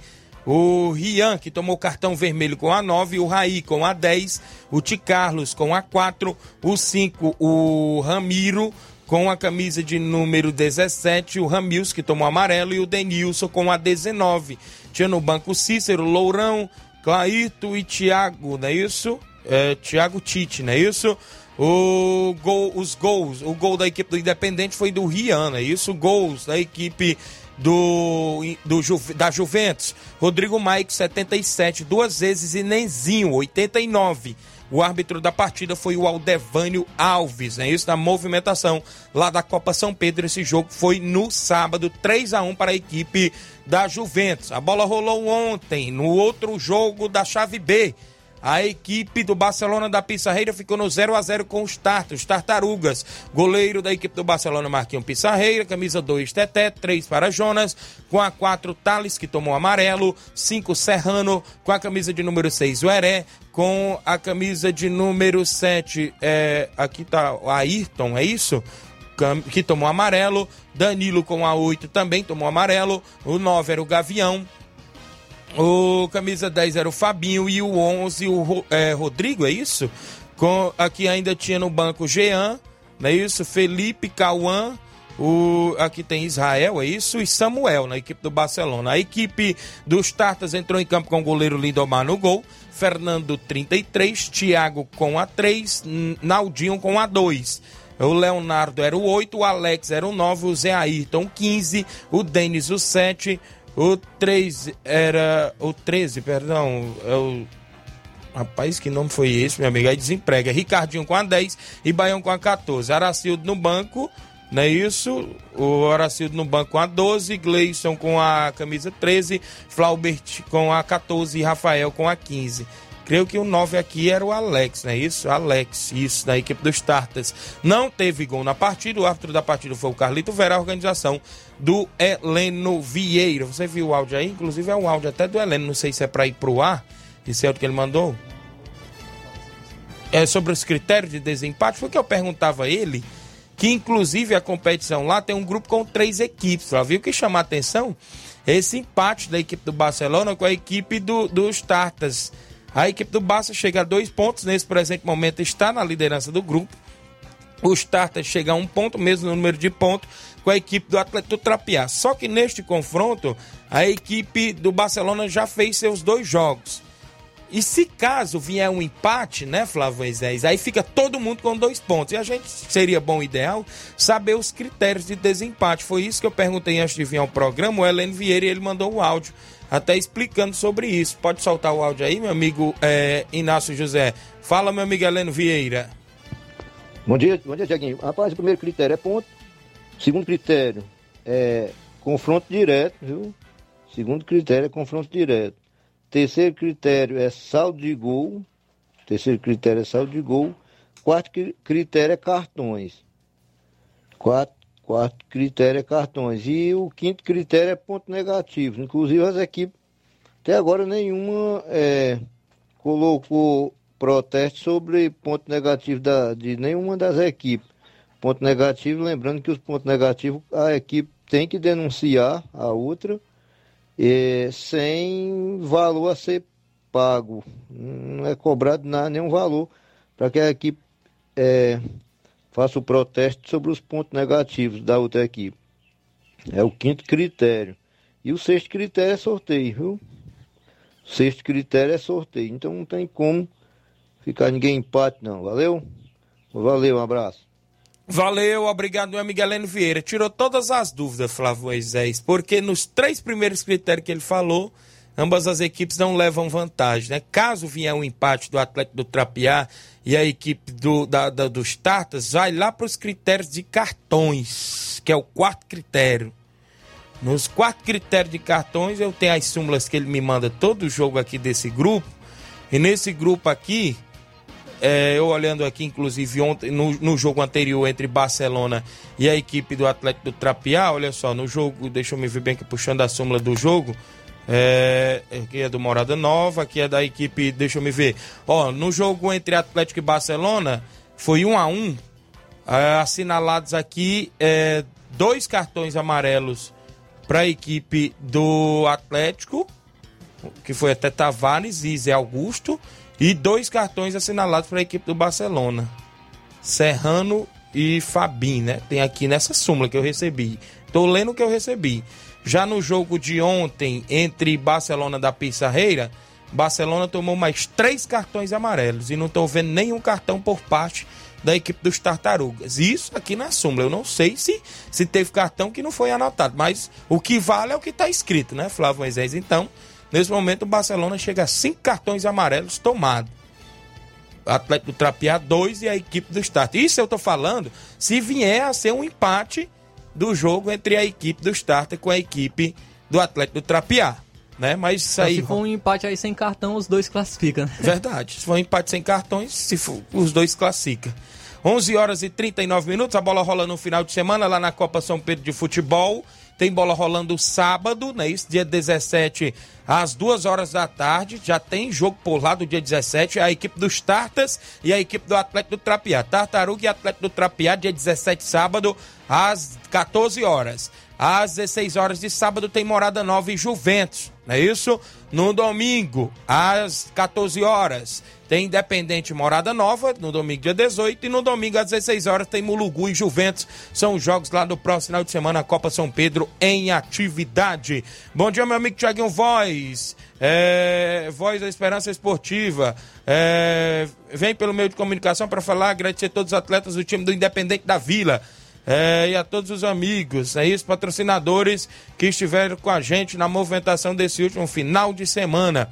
O Rian, que tomou cartão vermelho com a 9, o Raí com a 10, o Ti Carlos com a 4, o 5, o Ramiro com a camisa de número 17, o Ramils, que tomou amarelo, e o Denilson com a 19. Tinha no banco Cícero, Lourão, Claito e Thiago, não é isso? É, Tite, não é isso? O gol, os gols, o gol da equipe do Independente foi do Rian, é isso? Gols da equipe do, do da Juventus. Rodrigo Maico, 77, duas vezes e Nenzinho, 89. O árbitro da partida foi o Aldevânio Alves, é isso? Na movimentação lá da Copa São Pedro. Esse jogo foi no sábado, 3 a 1 para a equipe da Juventus. A bola rolou ontem no outro jogo da chave B. A equipe do Barcelona da Pissarreira ficou no 0 a 0 com os Tartos, Tartarugas. Goleiro da equipe do Barcelona, Marquinhos Pissarreira. Camisa 2, Teté. 3 para Jonas. Com a 4, Thales, que tomou amarelo. 5, Serrano. Com a camisa de número 6, o Heré. Com a camisa de número 7, é, aqui tá o Ayrton, é isso? Que tomou amarelo. Danilo com a 8 também tomou amarelo. O 9 era o Gavião. O camisa 10 era o Fabinho e o 11 o é, Rodrigo, é isso? Com, aqui ainda tinha no banco Jean, não é isso? Felipe, Cauã, o, aqui tem Israel, é isso? E Samuel na equipe do Barcelona. A equipe dos Tartas entrou em campo com o goleiro Lindomar no gol. Fernando 33, Thiago com a 3, Naldinho com a 2. O Leonardo era o 8, o Alex era o 9, o Zé Ayrton 15, o Denis o 7, o 3 era. O 13, perdão. É o. Rapaz, que nome foi esse, meu amigo? Aí desemprega. Ricardinho com a 10 e Baião com a 14. Aracildo no banco, não é isso? O Aracildo no banco com a 12, Gleison com a camisa 13, Flaubert com a 14 e Rafael com a 15. Creio que o 9 aqui era o Alex, não é isso? Alex, isso, da equipe dos Tartas. Não teve gol na partida, o árbitro da partida foi o Carlito Vera, a organização do Heleno Vieira. Você viu o áudio aí? Inclusive é um áudio até do Heleno, não sei se é para ir pro ar. Esse é o que ele mandou. É sobre os critérios de desempate. Foi que eu perguntava a ele que inclusive a competição lá tem um grupo com três equipes. Lá viu que chama a atenção? Esse empate da equipe do Barcelona com a equipe do, dos Tartas. A equipe do Barça chega a dois pontos, nesse presente momento está na liderança do grupo. os Tartas chegam a um ponto, mesmo número de pontos, com a equipe do Atlético Trapiá. Só que neste confronto, a equipe do Barcelona já fez seus dois jogos. E se caso vier um empate, né, Flávio Moisés, aí fica todo mundo com dois pontos. E a gente seria bom ideal saber os critérios de desempate. Foi isso que eu perguntei antes de vir ao programa. O Helene Vieira ele mandou o áudio até explicando sobre isso. Pode soltar o áudio aí, meu amigo é, Inácio José. Fala, meu amigo Helene Vieira. Bom dia, bom dia, Tiaguinho. Rapaz, o primeiro critério é ponto. Segundo critério é confronto direto, viu? Segundo critério é confronto direto. Terceiro critério é saldo de gol. Terceiro critério é saldo de gol. Quarto critério é cartões. Quarto, quarto critério é cartões. E o quinto critério é ponto negativo. Inclusive as equipes, até agora nenhuma é, colocou protesto sobre ponto negativo da, de nenhuma das equipes. Ponto negativo, lembrando que os pontos negativos a equipe tem que denunciar a outra é, sem valor a ser pago. Não é cobrado nada, nenhum valor para que a equipe é, faça o protesto sobre os pontos negativos da outra equipe. É o quinto critério. E o sexto critério é sorteio, viu? O sexto critério é sorteio. Então não tem como ficar ninguém empate, não. Valeu? Valeu, um abraço. Valeu, obrigado, meu amigo Heleno Vieira. Tirou todas as dúvidas, Flávio Moisés, porque nos três primeiros critérios que ele falou, ambas as equipes não levam vantagem, né? Caso vier um empate do Atlético do Trapiá e a equipe do, da, da, dos Tartas, vai lá para os critérios de cartões, que é o quarto critério. Nos quatro critérios de cartões, eu tenho as súmulas que ele me manda todo jogo aqui desse grupo. E nesse grupo aqui, é, eu olhando aqui, inclusive, ontem, no, no, jogo anterior entre Barcelona e a equipe do Atlético do Trapiá, olha só, no jogo, deixa eu me ver bem aqui, puxando a súmula do jogo. É, aqui é do Morada Nova, aqui é da equipe, deixa eu me ver. Ó, no jogo entre Atlético e Barcelona, foi um a um. É, assinalados aqui é, dois cartões amarelos para a equipe do Atlético, que foi até Tavares e Zé Augusto e dois cartões assinalados para a equipe do Barcelona. Serrano e Fabin, né? Tem aqui nessa súmula que eu recebi. Tô lendo o que eu recebi. Já no jogo de ontem entre Barcelona da Pissarreira, Barcelona tomou mais três cartões amarelos e não estou vendo nenhum cartão por parte da equipe dos Tartarugas. Isso aqui na súmula. Eu não sei se, se teve cartão que não foi anotado, mas o que vale é o que está escrito, né, Flávio Moisés? Então, Nesse momento, o Barcelona chega a cinco cartões amarelos tomados. Atlético do Trapiá, dois e a equipe do Start. Isso eu estou falando se vier a ser um empate do jogo entre a equipe do Start com a equipe do Atlético do Trapiá. Né? Mas isso aí. Se for um empate aí sem cartão, os dois classificam. Né? Verdade. Se for um empate sem cartões, se for, os dois classificam. 11 horas e 39 minutos, a bola rola no final de semana lá na Copa São Pedro de Futebol. Tem bola rolando sábado, né? Isso, dia 17, às 2 horas da tarde. Já tem jogo por lá do dia 17. A equipe dos Tartas e a equipe do Atlético do Trapiá. Tartaruga e Atlético do Trapiá, dia 17, sábado, às 14 horas. Às 16 horas de sábado tem Morada Nova e Juventus, não é isso? No domingo, às 14 horas, tem Independente Morada Nova, no domingo dia 18, e no domingo às 16 horas tem Mulugu e Juventus. São os jogos lá do próximo final de semana, Copa São Pedro em atividade. Bom dia, meu amigo Tiaguinho Voz. É, Voz da Esperança Esportiva. É, vem pelo meio de comunicação para falar, agradecer a todos os atletas do time do Independente da Vila. É, e a todos os amigos, é isso, patrocinadores que estiveram com a gente na movimentação desse último final de semana.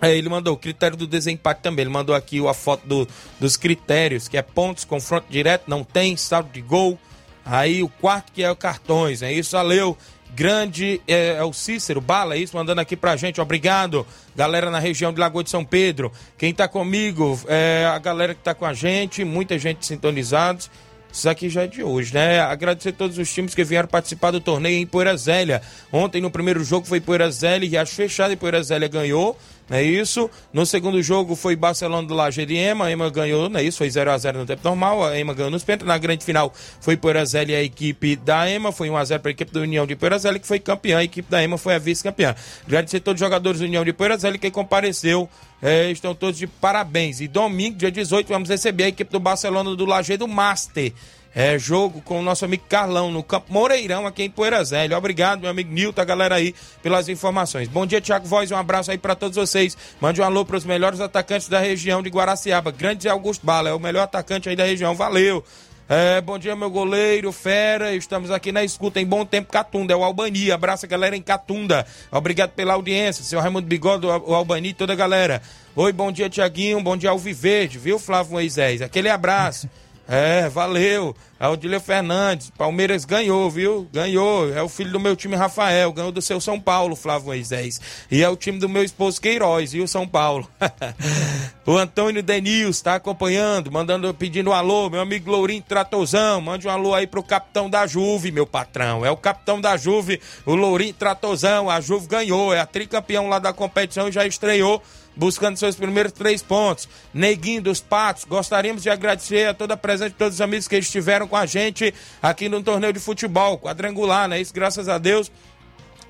É, ele mandou o critério do desempate também. Ele mandou aqui a foto do, dos critérios, que é pontos, confronto direto, não tem, saldo de gol. Aí o quarto que é o cartões, é isso, valeu. Grande é, é, o Cícero Bala, é isso, mandando aqui pra gente, obrigado. Galera na região de Lagoa de São Pedro. Quem tá comigo, é a galera que tá com a gente, muita gente sintonizados. Isso aqui já é de hoje, né? Agradecer a todos os times que vieram participar do torneio em Poeira Zélia. Ontem no primeiro jogo foi Poeira Zélia e Riacho Fechado e Poeira Zélia ganhou, não é isso? No segundo jogo foi Barcelona do Laje de Ema, a Ema ganhou, não é isso? Foi 0 a 0 no tempo normal, a Ema ganhou nos pênaltis. Na grande final foi Poeira Zélia e a equipe da Ema, foi 1 a 0 para a equipe da União de Poeira Zélia que foi campeã, a equipe da Ema foi a vice-campeã. A todos os jogadores da União de Poeira Zélia que compareceu é, estão todos de parabéns. E domingo, dia 18, vamos receber a equipe do Barcelona do Lajeado Master. É jogo com o nosso amigo Carlão no Campo Moreirão, aqui em Poeira. Obrigado, meu amigo Nilton, a galera aí, pelas informações. Bom dia, Tiago Voz, um abraço aí para todos vocês. Mande um alô para os melhores atacantes da região de Guaraciaba. Grande Augusto Bala, é o melhor atacante aí da região. Valeu! É, bom dia, meu goleiro, fera. Estamos aqui na escuta em bom tempo, Catunda. É o Albani. Abraço a galera em Catunda. Obrigado pela audiência. Seu Raimundo Bigode, o Albani toda a galera. Oi, bom dia, Tiaguinho. Bom dia, Alviverde, viu, Flávio Moisés? Aquele abraço. É, valeu. É o Odílio Fernandes. Palmeiras ganhou, viu? Ganhou. É o filho do meu time, Rafael. Ganhou do seu São Paulo, Flávio Moisés. E é o time do meu esposo Queiroz, viu, São Paulo? o Antônio Denils está acompanhando, mandando, pedindo um alô. Meu amigo Lourinho Tratozão. Mande um alô aí pro capitão da Juve, meu patrão. É o capitão da Juve, o Lourinho Tratozão. A Juve ganhou. É a tricampeão lá da competição e já estreou buscando seus primeiros três pontos. Neguinho dos Patos, gostaríamos de agradecer a toda a presença de todos os amigos que estiveram com a gente aqui no torneio de futebol, quadrangular, né? Isso, graças a Deus,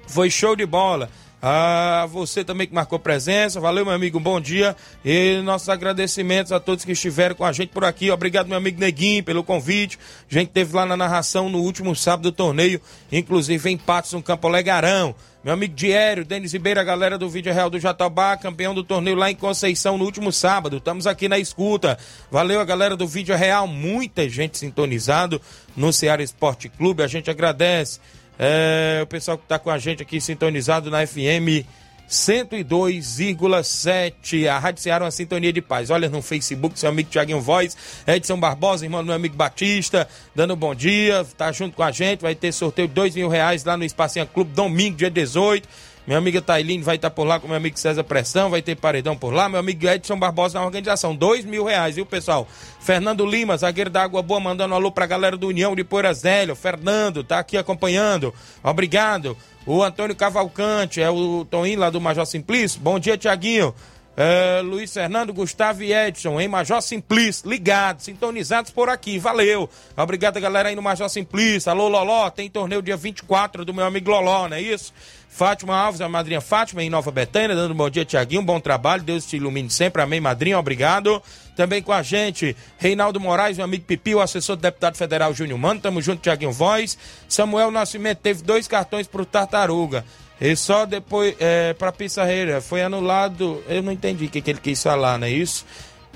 foi show de bola. Ah, você também que marcou presença, valeu meu amigo, bom dia e nossos agradecimentos a todos que estiveram com a gente por aqui, obrigado meu amigo Neguinho pelo convite, a gente teve lá na narração no último sábado do torneio, inclusive em Patos no Campo Legarão, meu amigo Diério, Denis Ribeiro, a galera do Vídeo Real do Jatobá, campeão do torneio lá em Conceição no último sábado. Estamos aqui na escuta. Valeu a galera do Vídeo Real, muita gente sintonizado no Ceará Esporte Clube. A gente agradece. É, o pessoal que está com a gente aqui sintonizado na FM 102,7. A Rádio Ceará uma sintonia de paz. Olha no Facebook, seu amigo Tiaguinho Voz, Edson Barbosa, irmão do meu amigo Batista, dando um bom dia, tá junto com a gente. Vai ter sorteio de dois mil reais lá no Espacinha Clube, domingo, dia 18. Minha amiga Tailine vai estar por lá com meu amigo César Pressão, vai ter paredão por lá. Meu amigo Edson Barbosa na organização. Dois mil reais, viu, pessoal? Fernando Lima, zagueiro da Água Boa, mandando um alô pra galera do União de Poeiras Velho. Fernando, tá aqui acompanhando. Obrigado. O Antônio Cavalcante, é o Toninho lá do Major Simplício. Bom dia, Tiaguinho. É, Luiz Fernando, Gustavo e Edson, em Major Simplício, ligados, sintonizados por aqui, valeu. Obrigado, galera, aí no Major Simplício. Alô, Loló, tem torneio dia 24 do meu amigo Loló, não é isso? Fátima Alves, a madrinha Fátima, em Nova Betânia, dando um bom dia, Tiaguinho, bom trabalho, Deus te ilumine sempre, amém, madrinha, obrigado. Também com a gente, Reinaldo Moraes, meu amigo Pipi, o assessor do deputado federal Júnior Mano, tamo junto, Tiaguinho Voz. Samuel Nascimento teve dois cartões pro Tartaruga. E só depois, é, para Pissarreira, foi anulado. Eu não entendi o que, que ele quis falar, não é isso?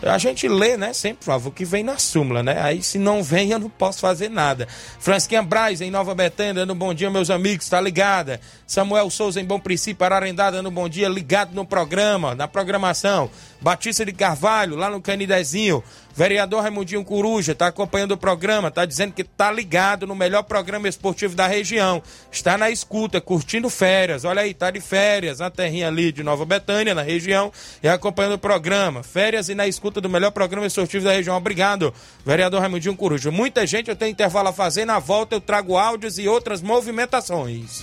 A gente lê, né, sempre, por favor, que vem na súmula, né? Aí se não vem, eu não posso fazer nada. Fransquinha Braz, em Nova Betânia, dando bom dia, meus amigos, tá ligada? Samuel Souza, em Bom Princípio, Ararendá, dando bom dia, ligado no programa, na programação. Batista de Carvalho, lá no Canidezinho. Vereador Raimundinho Coruja está acompanhando o programa, está dizendo que está ligado no melhor programa esportivo da região. Está na escuta, curtindo férias. Olha aí, está de férias na terrinha ali de Nova Betânia, na região, e acompanhando o programa. Férias e na escuta do melhor programa esportivo da região. Obrigado, vereador Raimundinho Coruja. Muita gente, eu tenho intervalo a fazer. Na volta eu trago áudios e outras movimentações.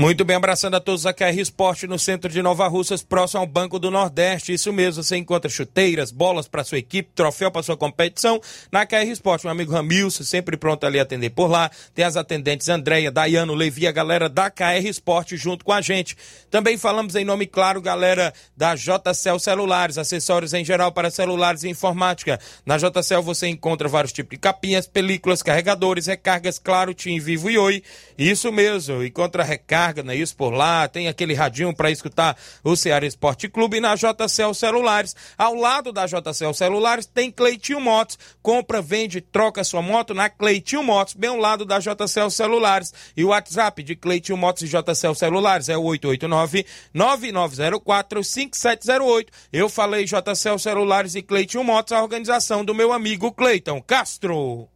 Muito bem, abraçando a todos a KR Esporte no centro de Nova Russas, próximo ao Banco do Nordeste. Isso mesmo, você encontra chuteiras, bolas para sua equipe, troféu para sua competição na KR Esporte. Meu amigo Ramilson, sempre pronto ali a atender por lá. Tem as atendentes Andréia, Daiano, Levi, a galera da KR Esporte junto com a gente. Também falamos em nome claro, galera da JCL Celulares, acessórios em geral para celulares e informática. Na JCL você encontra vários tipos de capinhas, películas, carregadores, recargas, claro, Tim Vivo e Oi. Isso mesmo, encontra recarga recarga, não é isso? Por lá, tem aquele radinho para escutar o Ceará Esporte Clube e na JCL Celulares. Ao lado da JCL Celulares tem Cleitinho Motos. Compra, vende, troca sua moto na Cleitinho Motos, bem ao lado da JCL Celulares. E o WhatsApp de Cleitinho Motos e JCL Celulares é o 889-9904-5708. Eu falei JCL Celulares e Cleitinho Motos, a organização do meu amigo Cleiton Castro.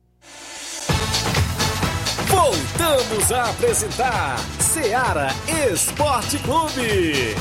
Voltamos a apresentar Seara Esporte Clube.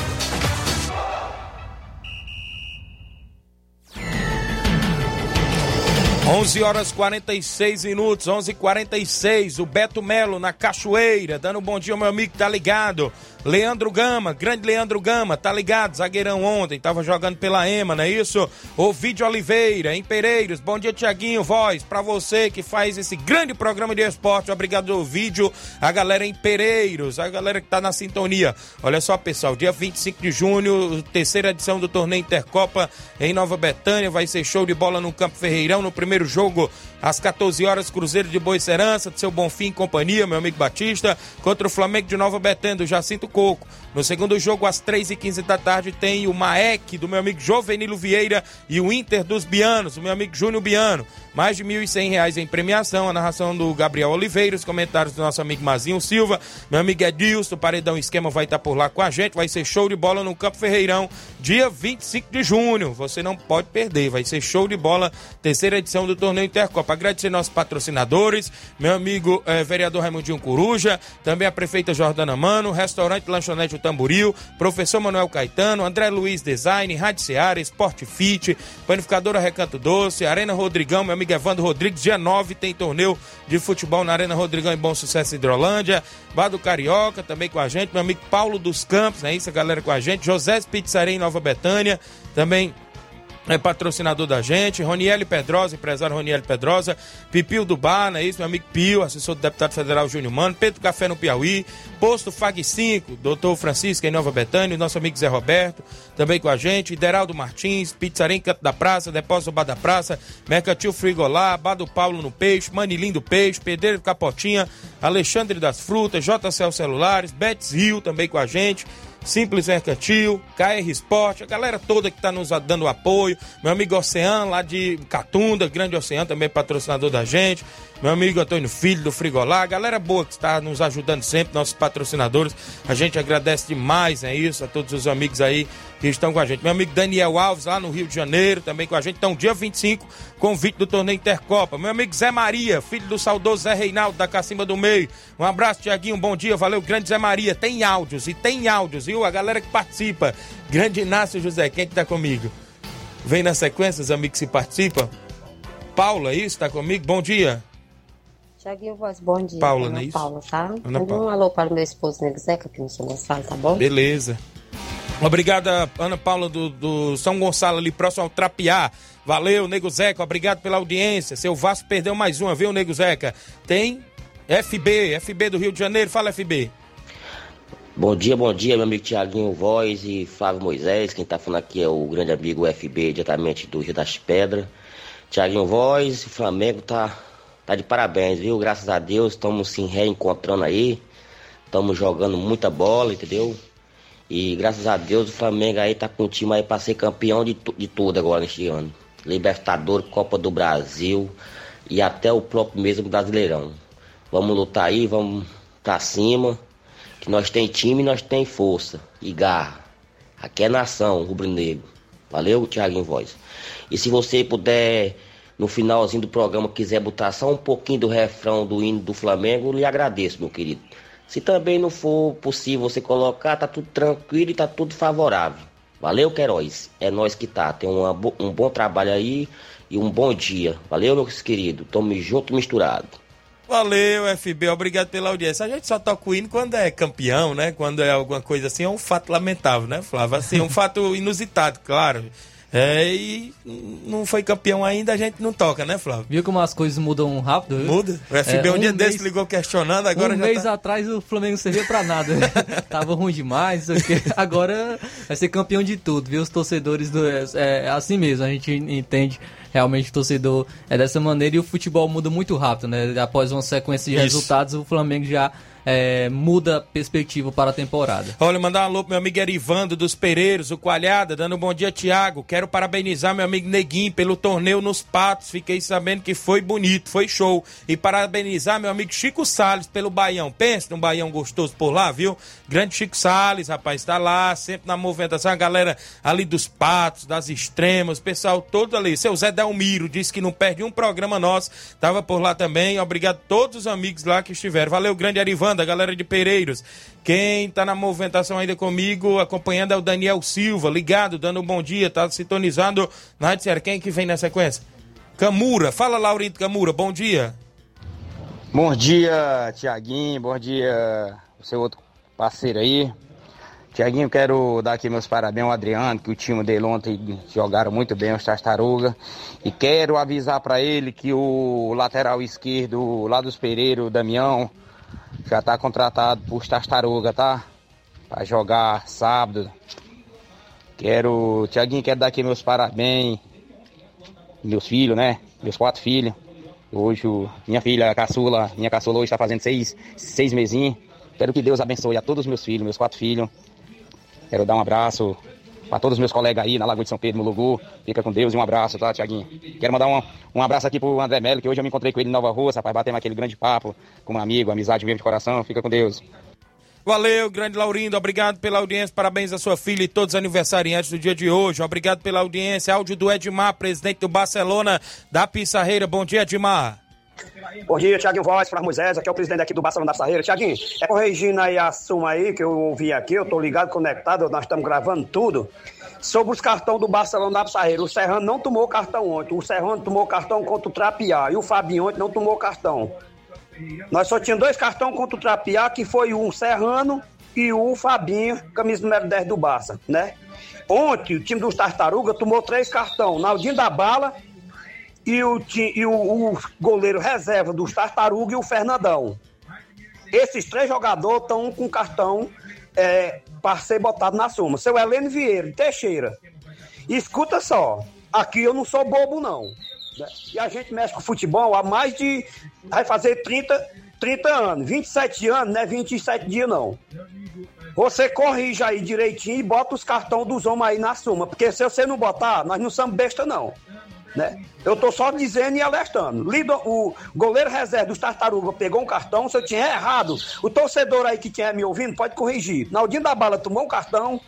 11 horas 46 minutos, 11:46. O Beto Melo na Cachoeira, dando um bom dia meu amigo tá ligado. Leandro Gama, grande Leandro Gama, tá ligado? Zagueirão ontem, tava jogando pela EMA, não é isso? Ovidio Oliveira, em Pereiros. Bom dia, Tiaguinho, voz, pra você que faz esse grande programa de esporte. Obrigado, Ovidio. A galera em Pereiros, a galera que tá na sintonia. Olha só, pessoal, dia 25 de junho, terceira edição do torneio Intercopa em Nova Betânia. Vai ser show de bola no Campo Ferreirão, no primeiro jogo às 14 horas, Cruzeiro de Boa Serança, de seu Bonfim e companhia, meu amigo Batista, contra o Flamengo de Nova Betânia, do Jacinto Coco. No segundo jogo, às 3h15 da tarde, tem o Maek, do meu amigo Jovenilo Vieira, e o Inter dos Bianos, do meu amigo Júnior Biano. Mais de R$ 1.100 em premiação, a narração do Gabriel Oliveira, os comentários do nosso amigo Mazinho Silva, meu amigo Edilson, Paredão Esquema vai estar por lá com a gente, vai ser show de bola no Campo Ferreirão, dia 25 de junho. Você não pode perder, vai ser show de bola, terceira edição do torneio Intercopa. Agradecer nossos patrocinadores, meu amigo eh, vereador Raimundinho Coruja, também a prefeita Jordana Mano, restaurante Lanchonete O Tamboril, professor Manuel Caetano, André Luiz Design, Rádio Seara, Esporte Fit, Panificadora Recanto Doce, Arena Rodrigão, meu amigo Evandro Rodrigues, dia 9 tem torneio de futebol na Arena Rodrigão em Bom Sucesso Hidrolândia, Bar do Carioca também com a gente, meu amigo Paulo dos Campos, é isso a galera com a gente, José Pizzaria em Nova Betânia, também é patrocinador da gente, Roniele Pedrosa, empresário Roniele Pedrosa, Pipio do Bar, não é isso? Meu amigo Pio, assessor do deputado federal Júnior Mano, Pedro Café no Piauí, Posto Fag 5, doutor Francisco em Nova Betânia, nosso amigo Zé Roberto, também com a gente, Deraldo Martins, Pizzaria Canto da Praça, Depósito Bar da Praça, Mercantil Frigolá, Bar do Paulo no Peixe, Manilim do Peixe, Pedreiro Capotinha, Alexandre das Frutas, JCL Celulares, Betis Rio também com a gente, Simples Mercantil, KR Esporte, a galera toda que está nos dando apoio, meu amigo Oceano lá de Catunda, Grande Oceano, também patrocinador da gente, meu amigo Antônio Filho do Frigolá, galera boa que está nos ajudando sempre, nossos patrocinadores, a gente agradece demais, é isso, a todos os amigos aí que estão com a gente. Meu amigo Daniel Alves, lá no Rio de Janeiro, também com a gente. Então, dia 25, convite do torneio Intercopa. Meu amigo Zé Maria, filho do saudoso Zé Reinaldo, da Cacimba do Meio. Um abraço, Tiaguinho, bom dia, valeu, grande Zé Maria. Tem áudios, e tem áudios, viu? A galera que participa. Grande Inácio José, quem é que tá comigo? Vem na sequência, os amigos que participam. Paula, isso? Tá comigo? Bom dia. Tiaguinho Voz, bom dia. Paula, Ana não é isso? Paula, tá? Ana Paula. um alô para o meu esposo Nego Zeca, que mais fala, tá bom? Beleza. Obrigada, Ana Paula do, do São Gonçalo, ali próximo ao Trapiá. Valeu, Nego Zeca, obrigado pela audiência. Seu Vasco perdeu mais uma, viu, Nego Zeca? Tem FB, FB do Rio de Janeiro. Fala, FB. Bom dia, bom dia, meu amigo Tiaguinho Voz e Flávio Moisés. Quem tá falando aqui é o grande amigo FB, diretamente do Rio das Pedras. Tiaguinho Voz, o Flamengo tá, tá de parabéns, viu? Graças a Deus, estamos se reencontrando aí. Estamos jogando muita bola, entendeu? E graças a Deus o Flamengo aí tá com o time aí pra ser campeão de, de tudo agora neste ano. Libertadores, Copa do Brasil e até o próprio mesmo Brasileirão. Vamos lutar aí, vamos pra cima. Que nós tem time, nós tem força e garra. Aqui é nação, rubro-negro. Valeu, Thiaguinho Voz. E se você puder, no finalzinho do programa, quiser botar só um pouquinho do refrão do hino do Flamengo, lhe agradeço, meu querido. Se também não for possível você colocar, tá tudo tranquilo e tá tudo favorável. Valeu, Queiroz. É nós que tá. Tem bo- um bom trabalho aí e um bom dia. Valeu, meus queridos. Tamo junto misturado. Valeu, FB, obrigado pela audiência. A gente só toca o hino quando é campeão, né? Quando é alguma coisa assim, é um fato lamentável, né, Flávio? Assim, um fato inusitado, claro. É, e não foi campeão ainda, a gente não toca, né, Flávio? Viu como as coisas mudam rápido? viu? Muda. O FB É, um dia um desse mês- ligou questionando, agora um já mês tá... atrás o Flamengo não servia pra nada. Tava ruim demais. Agora vai ser campeão de tudo, viu? Os torcedores do. É, é assim mesmo, a gente entende realmente o torcedor é dessa maneira e o futebol muda muito rápido, né? Após uma sequência de Isso. resultados, o Flamengo já é, muda a perspectiva para a temporada. Olha, mandar um alô pro meu amigo Erivando dos Pereiros, o Coalhada, dando um bom dia, Tiago. Quero parabenizar meu amigo Neguinho pelo torneio nos Patos. Fiquei sabendo que foi bonito, foi show. E parabenizar meu amigo Chico Salles pelo Baião. Pensa num Baião gostoso por lá, viu? Grande Chico Salles, rapaz, tá lá, sempre na movimentação. A galera ali dos Patos, das Extremas, pessoal todo ali. Seu Zé Delmiro disse que não perde um programa nosso. Tava por lá também. Obrigado a todos os amigos lá que estiveram. Valeu, grande Erivando, a galera de Pereiros. Quem tá na movimentação ainda comigo, acompanhando é o Daniel Silva, ligado, dando um bom dia, tá sintonizado na Rádio Ceará. Quem que vem na sequência? Camura. Fala, Laurito Camura, bom dia. Bom dia, Tiaguinho. Bom dia, o seu outro parceiro aí. Tiaguinho, quero dar aqui meus parabéns ao Adriano, que o time dele ontem jogaram muito bem, os Tartaruga. E quero avisar para ele que o lateral esquerdo lá dos Pereiros, o Damião, já tá contratado por Tartaruga, tá? Pra jogar sábado. Quero, Tiaguinho, quero dar aqui meus parabéns. Meus filhos, né? Meus quatro filhos. Hoje, minha filha, a caçula, minha caçula hoje está fazendo seis, seis mesinhos. Quero que Deus abençoe a todos os meus filhos, meus quatro filhos. Quero dar um abraço para todos os meus colegas aí na Lagoa de São Pedro, no Lugu. Fica com Deus e um abraço, tá, Tiaguinho? Quero mandar um, um abraço aqui pro André Melo, que hoje eu me encontrei com ele em Nova Rua, rapaz, batemos aquele grande papo com um amigo, amizade mesmo de coração. Fica com Deus. Valeu, grande Laurindo. Obrigado pela audiência. Parabéns à sua filha e todos os aniversariantes do dia de hoje. Obrigado pela audiência. Áudio do Edmar, presidente do Barcelona da Pissarreira. Bom dia, Edmar. Bom dia, Tiaguinho Voz, Flávio Moisés, aqui é o presidente aqui do Barcelona da Sarreira. Tiaguinho, é corrigindo aí a suma aí que eu ouvi aqui, eu tô ligado, conectado, nós estamos gravando tudo. Sobre os cartões do Barcelona da Sarreira, o Serrano não tomou cartão ontem, o Serrano tomou cartão contra o Trapiá e o Fabinho ontem não tomou cartão. Nós só tínhamos dois cartões contra o Trapiá, que foi um Serrano e o Fabinho, camisa número 10 do Barça, né? Ontem, o time dos Tartaruga tomou três cartões, Naldinho da Bala e o, e o, o goleiro reserva dos Tartaruga e o Fernandão. Esses três jogadores estão com cartão é, para ser botado na soma. Seu Heleno Vieira, Teixeira. Escuta só, aqui eu não sou bobo, não. E a gente mexe com futebol há mais de. Vai fazer 30, 30 anos. 27 anos, não é 27 dias, não. Você corrige aí direitinho e bota os cartões dos homens aí na soma. Porque se você não botar, nós não somos besta, não. Né? Eu tô só dizendo e alertando. Lido, o goleiro reserva dos Tartaruga pegou um cartão, se eu tinha errado, o torcedor aí que tinha me ouvindo pode corrigir. Naldinho da Bala tomou um cartão,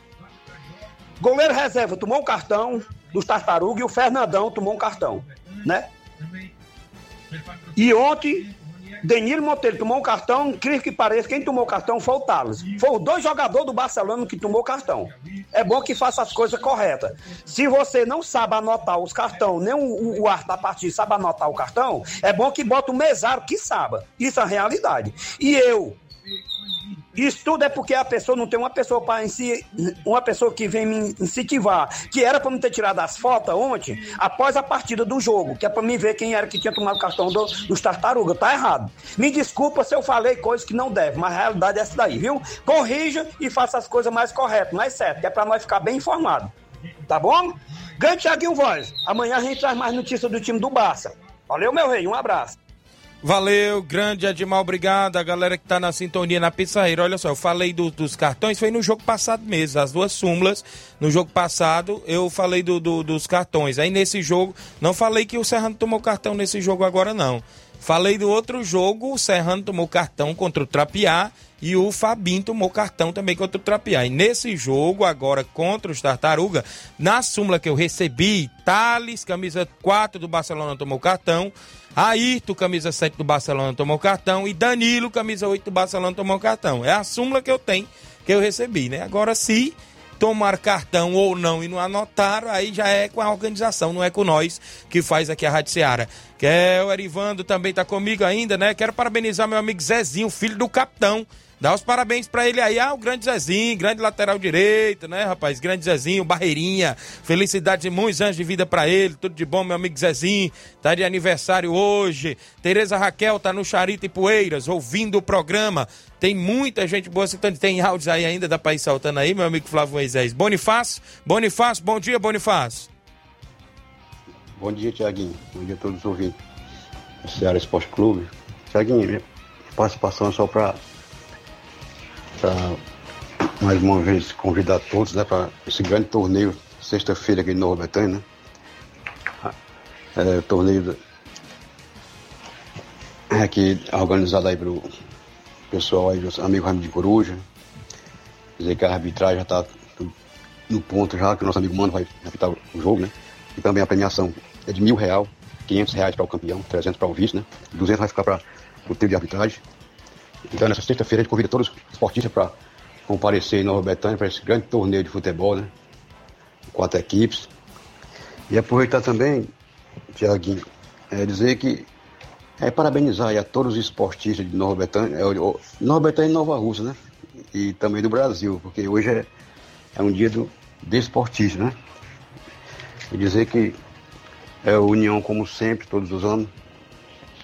goleiro reserva tomou um cartão dos Tartaruga e o Fernandão tomou um cartão, né? E ontem, Danilo Monteiro tomou cartão, incrível que pareça, quem tomou o cartão foi o Thales. Foi os dois jogadores do Barcelona que tomou o cartão. É bom que faça as coisas corretas. Se você não sabe anotar os cartões, nem o, o, da partida sabe anotar o cartão, é bom que bota o mesário que saiba. Isso é a realidade. E eu, isso tudo é porque a pessoa não tem uma pessoa para uma pessoa que vem me incentivar, que era para me ter tirado as fotos ontem, após a partida do jogo, que é para me ver quem era que tinha tomado o cartão do- dos tartaruga. Tá errado. Me desculpa se eu falei coisas que não deve, mas a realidade é essa daí, viu? Corrija e faça as coisas mais corretas, mais certas, que é para nós ficar bem informado. Tá bom? Grande Thiaguinho Voz. Amanhã a gente traz mais notícias do time do Barça. Valeu, meu rei. Um abraço. Valeu, grande Edmar, obrigado. A galera que tá na sintonia na Pissarreira. Olha só, eu falei do- dos cartões, foi no jogo passado mesmo, as duas súmulas. No jogo passado, eu falei do- do- dos cartões. Aí nesse jogo, não falei que o Serrano tomou cartão nesse jogo agora, não. Falei do outro jogo, o Serrano tomou cartão contra o Trapiá e o Fabinho tomou cartão também contra o Trapiá. E nesse jogo, agora contra os Tartaruga, na súmula que eu recebi, Thales, camisa 4 do Barcelona, tomou cartão. Ayrton, camisa 7 do Barcelona, tomou cartão. E Danilo, camisa 8 do Barcelona, tomou cartão. É a súmula que eu tenho, que eu recebi, né? Agora, se tomar cartão ou não e não anotaram, aí já é com a organização, não é com nós que faz aqui a Rádio Seara. Que é o Erivando também tá comigo ainda, né? Quero parabenizar meu amigo Zezinho, filho do capitão. Dá os parabéns pra ele aí, ah, o grande Zezinho, grande lateral direito, né, rapaz? Grande Zezinho, Barreirinha. Felicidades e muitos anos de vida pra ele. Tudo de bom, meu amigo Zezinho. Tá de aniversário hoje. Tereza Raquel tá no Charito e Poeiras, ouvindo o programa. Tem muita gente boa citando. Tem áudios aí ainda, dá pra ir saltando aí, meu amigo Flávio Moisés. Bonifácio, Bonifácio, bom dia, Bonifácio. Bom dia, Tiaguinho. Bom dia a todos os ouvintes Ceará Esporte Clube. Tiaguinho, participação é só para para mais uma vez convidar todos né, para esse grande torneio, sexta-feira aqui em Nova Betânia, né? É, torneio aqui organizado aí pelo pessoal aí, dos amigos Raimundo de Coruja. Dizer que a arbitragem já está no ponto já, que o nosso amigo Mano vai apitar o jogo, né? E também a premiação é de mil real, 500 reais para o campeão, 300 para o vice, né? 200 vai ficar para o trio de arbitragem. Então nessa sexta-feira a gente convida todos os esportistas para comparecer em Nova Betânia para esse grande torneio de futebol, né? Quatro equipes. E aproveitar também, Tiaguinho, é dizer que é parabenizar a todos os esportistas de Nova Betânia, é, Nova Betânia e Nova Rússia, né? E também do Brasil, porque hoje é, é um dia do desportista, né? E dizer que é a União, como sempre, todos os anos,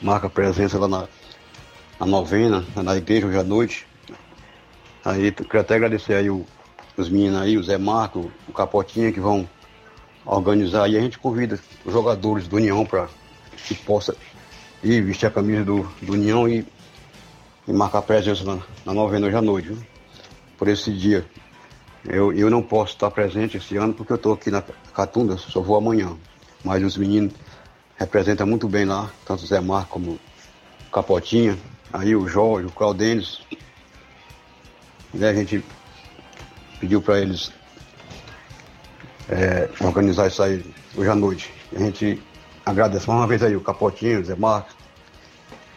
marca presença lá na, na novena, na igreja hoje à noite. Aí quero até agradecer aí o, os meninos aí, o Zé Marco, o Capotinha, que vão organizar. E a gente convida os jogadores do União para que possa ir vestir a camisa do, do União e, e marcar presença na, na novena hoje à noite. Viu? Por esse dia. Eu, eu não posso estar presente esse ano porque eu estou aqui na Catunda, só vou amanhã. Mas os meninos representam muito bem lá, tanto o Zé Marco como o Capotinha, aí o Jorge, o Claudênis. E a gente pediu para eles é, organizar isso aí hoje à noite. A gente agradece mais uma vez aí o Capotinho, o Zé Marcos,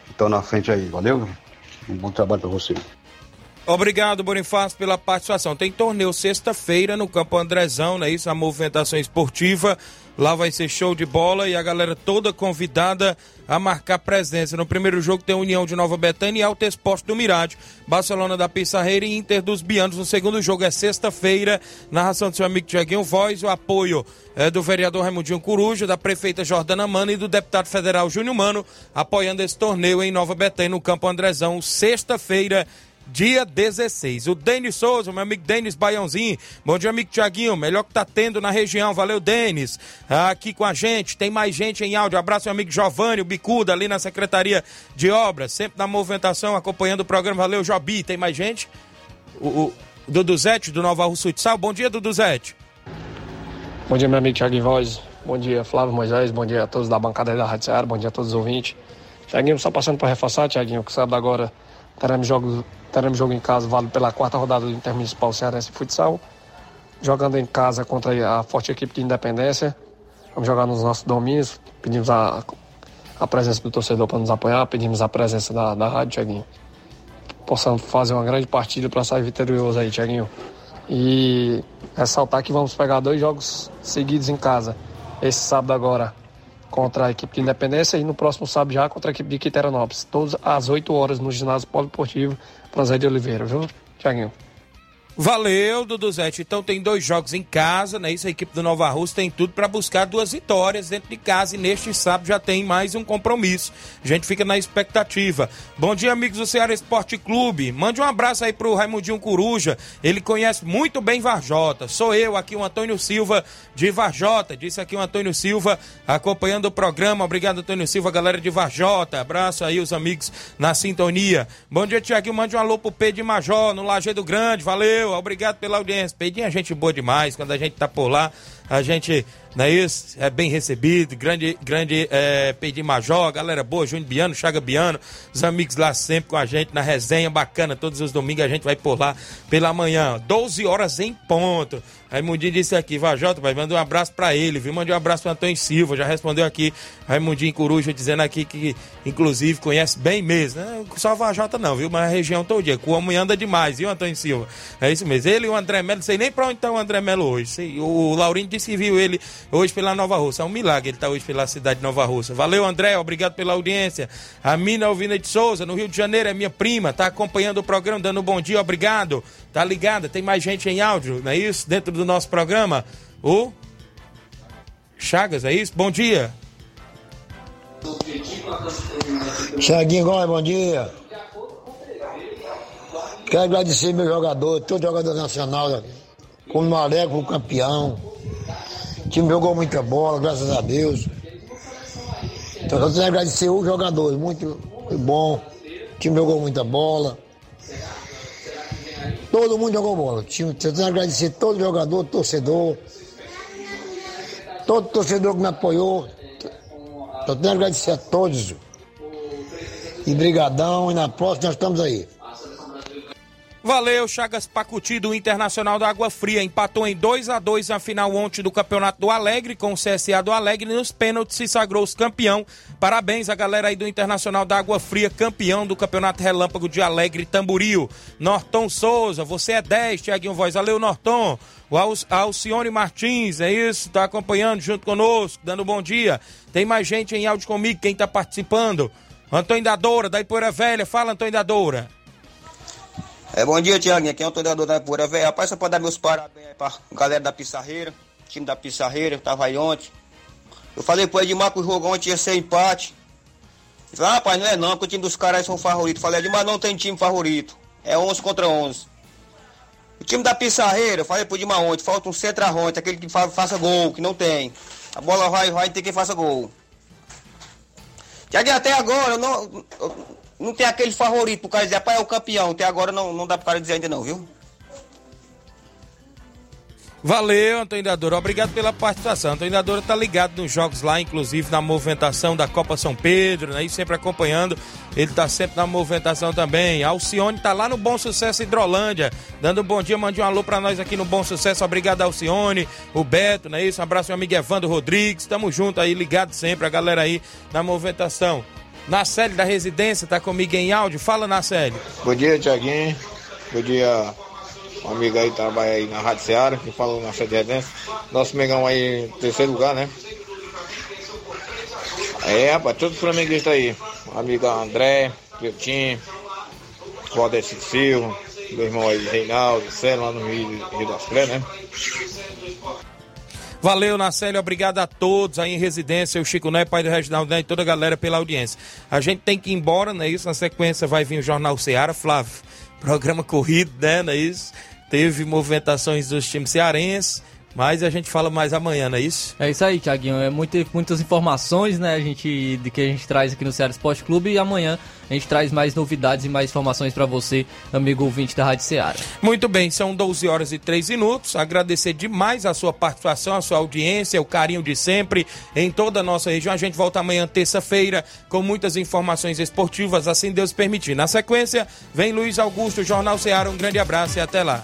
estão na frente aí. Valeu? Um bom trabalho para você. Obrigado, Bonifácio, pela participação. Tem torneio sexta-feira no Campo Andrezão, não é isso? A movimentação esportiva. Lá vai ser show de bola e a galera toda convidada a marcar presença. No primeiro jogo tem União de Nova Betânia e Alto Esporte do Mirade, Barcelona da Pissarreira e Inter dos Bianos. No segundo jogo é sexta-feira, narração do seu amigo Tiaguinho Voz, o apoio é do vereador Raimundinho Coruja, da prefeita Jordana Mano e do deputado federal Júnior Mano, apoiando esse torneio em Nova Betânia, no Campo Andrezão, sexta-feira, dia 16. O Denis Souza, meu amigo Denis Baiãozinho. Bom dia, amigo Tiaguinho. Melhor que tá tendo na região. Valeu, Denis. Aqui com a gente. Tem mais gente em áudio. Abraço, meu amigo Giovanni, o Bicuda, ali na Secretaria de Obras. Sempre na movimentação, acompanhando o programa. Valeu, Jobi. Tem mais gente? O, o Duduzete, do Nova Rússia Futsal. Bom dia, Duduzete. Bom dia, meu amigo Tiaguinho Voz. Bom dia, Flávio Moisés. Bom dia a todos da bancada da Rádio Seara. Bom dia a todos os ouvintes. Tiaguinho, só passando para reforçar, Tiaguinho, que sábado agora teremos jogos Teremos jogo em casa, válido pela quarta rodada do Intermunicipal Cearense Futsal. Jogando em casa contra a forte equipe de Independência. Vamos jogar nos nossos domínios. Pedimos a, a presença do torcedor para nos apoiar. Pedimos a presença da, da rádio, Tiaguinho. Possamos fazer uma grande partida para sair vitorioso aí, Tiaguinho. E ressaltar que vamos pegar dois jogos seguidos em casa. Esse sábado agora contra a equipe de Independência e no próximo sábado já contra a equipe de Quiteranópolis. Todos às 8 horas no ginásio poliportivo José de Oliveira, viu, Tiaguinho? Valeu, Duduzete. Então tem dois jogos em casa, né? Isso a equipe do Nova Rússia tem tudo para buscar duas vitórias dentro de casa e neste sábado já tem mais um compromisso. A gente fica na expectativa. Bom dia, amigos do Ceará Esporte Clube. Mande um abraço aí pro Raimundinho Coruja. Ele conhece muito bem Varjota. Sou eu aqui, o Antônio Silva de Varjota. Disse aqui o Antônio Silva acompanhando o programa. Obrigado, Antônio Silva, galera de Varjota. Abraço aí os amigos na sintonia. Bom dia, Tiaguinho. Mande um alô pro P de Major no Lajeado Grande. Valeu. Valeu, obrigado pela audiência. Pedinho a gente boa demais, quando a gente tá por lá, a gente, não é isso? É bem recebido, grande, grande é, Pedinho Major, galera boa, Júnior Biano, Chaga Biano, os amigos lá sempre com a gente na resenha bacana, todos os domingos a gente vai por lá pela manhã, 12 horas em ponto. Raimundinho disse aqui, Vajota, vai mandar um abraço para ele, viu? Mandei um abraço pro Antônio Silva, já respondeu aqui, Raimundinho Coruja, dizendo aqui que, inclusive, conhece bem mesmo, né? Só Vajota não, viu? Mas a região todo dia, o homem anda demais, viu, Antônio Silva? É isso mesmo. Ele e o André Melo, não sei nem pra onde tá o André Melo hoje. O Laurinho disse que viu ele hoje pela Nova Rússia. É um milagre ele tá hoje pela cidade de Nova Rússia. Valeu, André, obrigado pela audiência. A Mina Alvina de Souza, no Rio de Janeiro, é minha prima, tá acompanhando o programa, dando um bom dia, obrigado. Tá ligada? Tem mais gente em áudio, não é isso? Dentro do nosso programa. O Chagas, é isso? Bom dia. Chaguinho Góes, bom dia. Quero agradecer meu jogador, todo jogador nacional, como Maré, como campeão. O time jogou muita bola, graças a Deus. Então eu tenho que agradecer os jogadores, muito bom. O time jogou muita bola. Todo mundo jogou bola. Tentando agradecer todo jogador, torcedor, todo torcedor que me apoiou. Tô tentando agradecer a todos. E brigadão, e na próxima nós estamos aí. Valeu, Chagas Pacuti do Internacional da Água Fria. Empatou em 2 a 2 na final ontem do Campeonato do Alegre, com o CSA do Alegre. Nos pênaltis se sagrou-se campeão. Parabéns a galera aí do Internacional da Água Fria, campeão do Campeonato Relâmpago de Alegre Tamboril. Norton Souza, você é 10, Tiaguinho Voz. Valeu, Norton. O Al Alcione Martins, é isso? Tá acompanhando junto conosco, dando bom dia. Tem mais gente em áudio comigo, quem tá participando? Antônio da Doura, da Ipoeira Velha. Fala, Antônio da Doura. É, bom dia, Tiaguinho. Aqui é o treinador da Pura Velho. Rapaz, só pode dar meus parabéns aí pra galera da Pissarreira, time da Pissarreira, tava aí ontem. Eu falei pro Edmar que o jogo ontem ia ser empate. Ele falou, ah, rapaz, não é não, porque o time dos caras são favoritos. Falei, Edmar não tem time favorito. É 11 contra 11. O time da Pissarreira, eu falei pro Edmar ontem, falta um centroavante, aquele que fa faça gol, que não tem. A bola vai, vai, tem quem faça gol. Tiaguinho, até agora, eu não... Eu, não tem aquele favorito pro cara dizer, rapaz, é o campeão. Até agora não, não dá pro cara dizer ainda não, viu? Valeu, Antônio Dadora. Obrigado pela participação. Antônio Dadora tá ligado nos jogos lá, inclusive na movimentação da Copa São Pedro, né? E sempre acompanhando. Ele tá sempre na movimentação também. Alcione tá lá no Bom Sucesso Hidrolândia, dando um bom dia, mande um alô pra nós aqui no Bom Sucesso. Obrigado, Alcione, o Beto, não é isso? Um abraço, meu amigo Evandro Rodrigues. Tamo junto aí, ligado sempre, a galera aí na movimentação. Nacélio da residência tá comigo em áudio. Fala, Nacélio. Bom dia, Tiaguinho. Bom dia, um amigo aí que trabalha aí na Rádio Seara, que falou na de residência. Nosso Megão aí em terceiro lugar, né? É, rapaz, todos os flamenguistas aí. Amigo André, Cleitinho, Valdeci Silva, meu irmão aí, Reinaldo, Cé, lá no Rio, Rio das Cré, né? Valeu, Nacélio, obrigado a todos aí em residência, o Chico Né, pai do Reginaldo Né, e toda a galera pela audiência. A gente tem que ir embora, não é isso? Na sequência vai vir o Jornal Ceará, Flávio. Programa corrido, né, não é isso? Teve movimentações dos times cearenses. Mas a gente fala mais amanhã, não é isso? É isso aí, Tiaguinho. É muitas informações, né, a gente, de que a gente traz aqui no Ceará Esporte Clube e amanhã a gente traz mais novidades e mais informações para você, amigo ouvinte da Rádio Ceará. Muito bem, são 12 horas e 3 minutos. Agradecer demais a sua participação, a sua audiência, o carinho de sempre em toda a nossa região. A gente volta amanhã, terça-feira, com muitas informações esportivas, assim Deus permitir. Na sequência, vem Luiz Augusto, Jornal Ceará. Um grande abraço e até lá.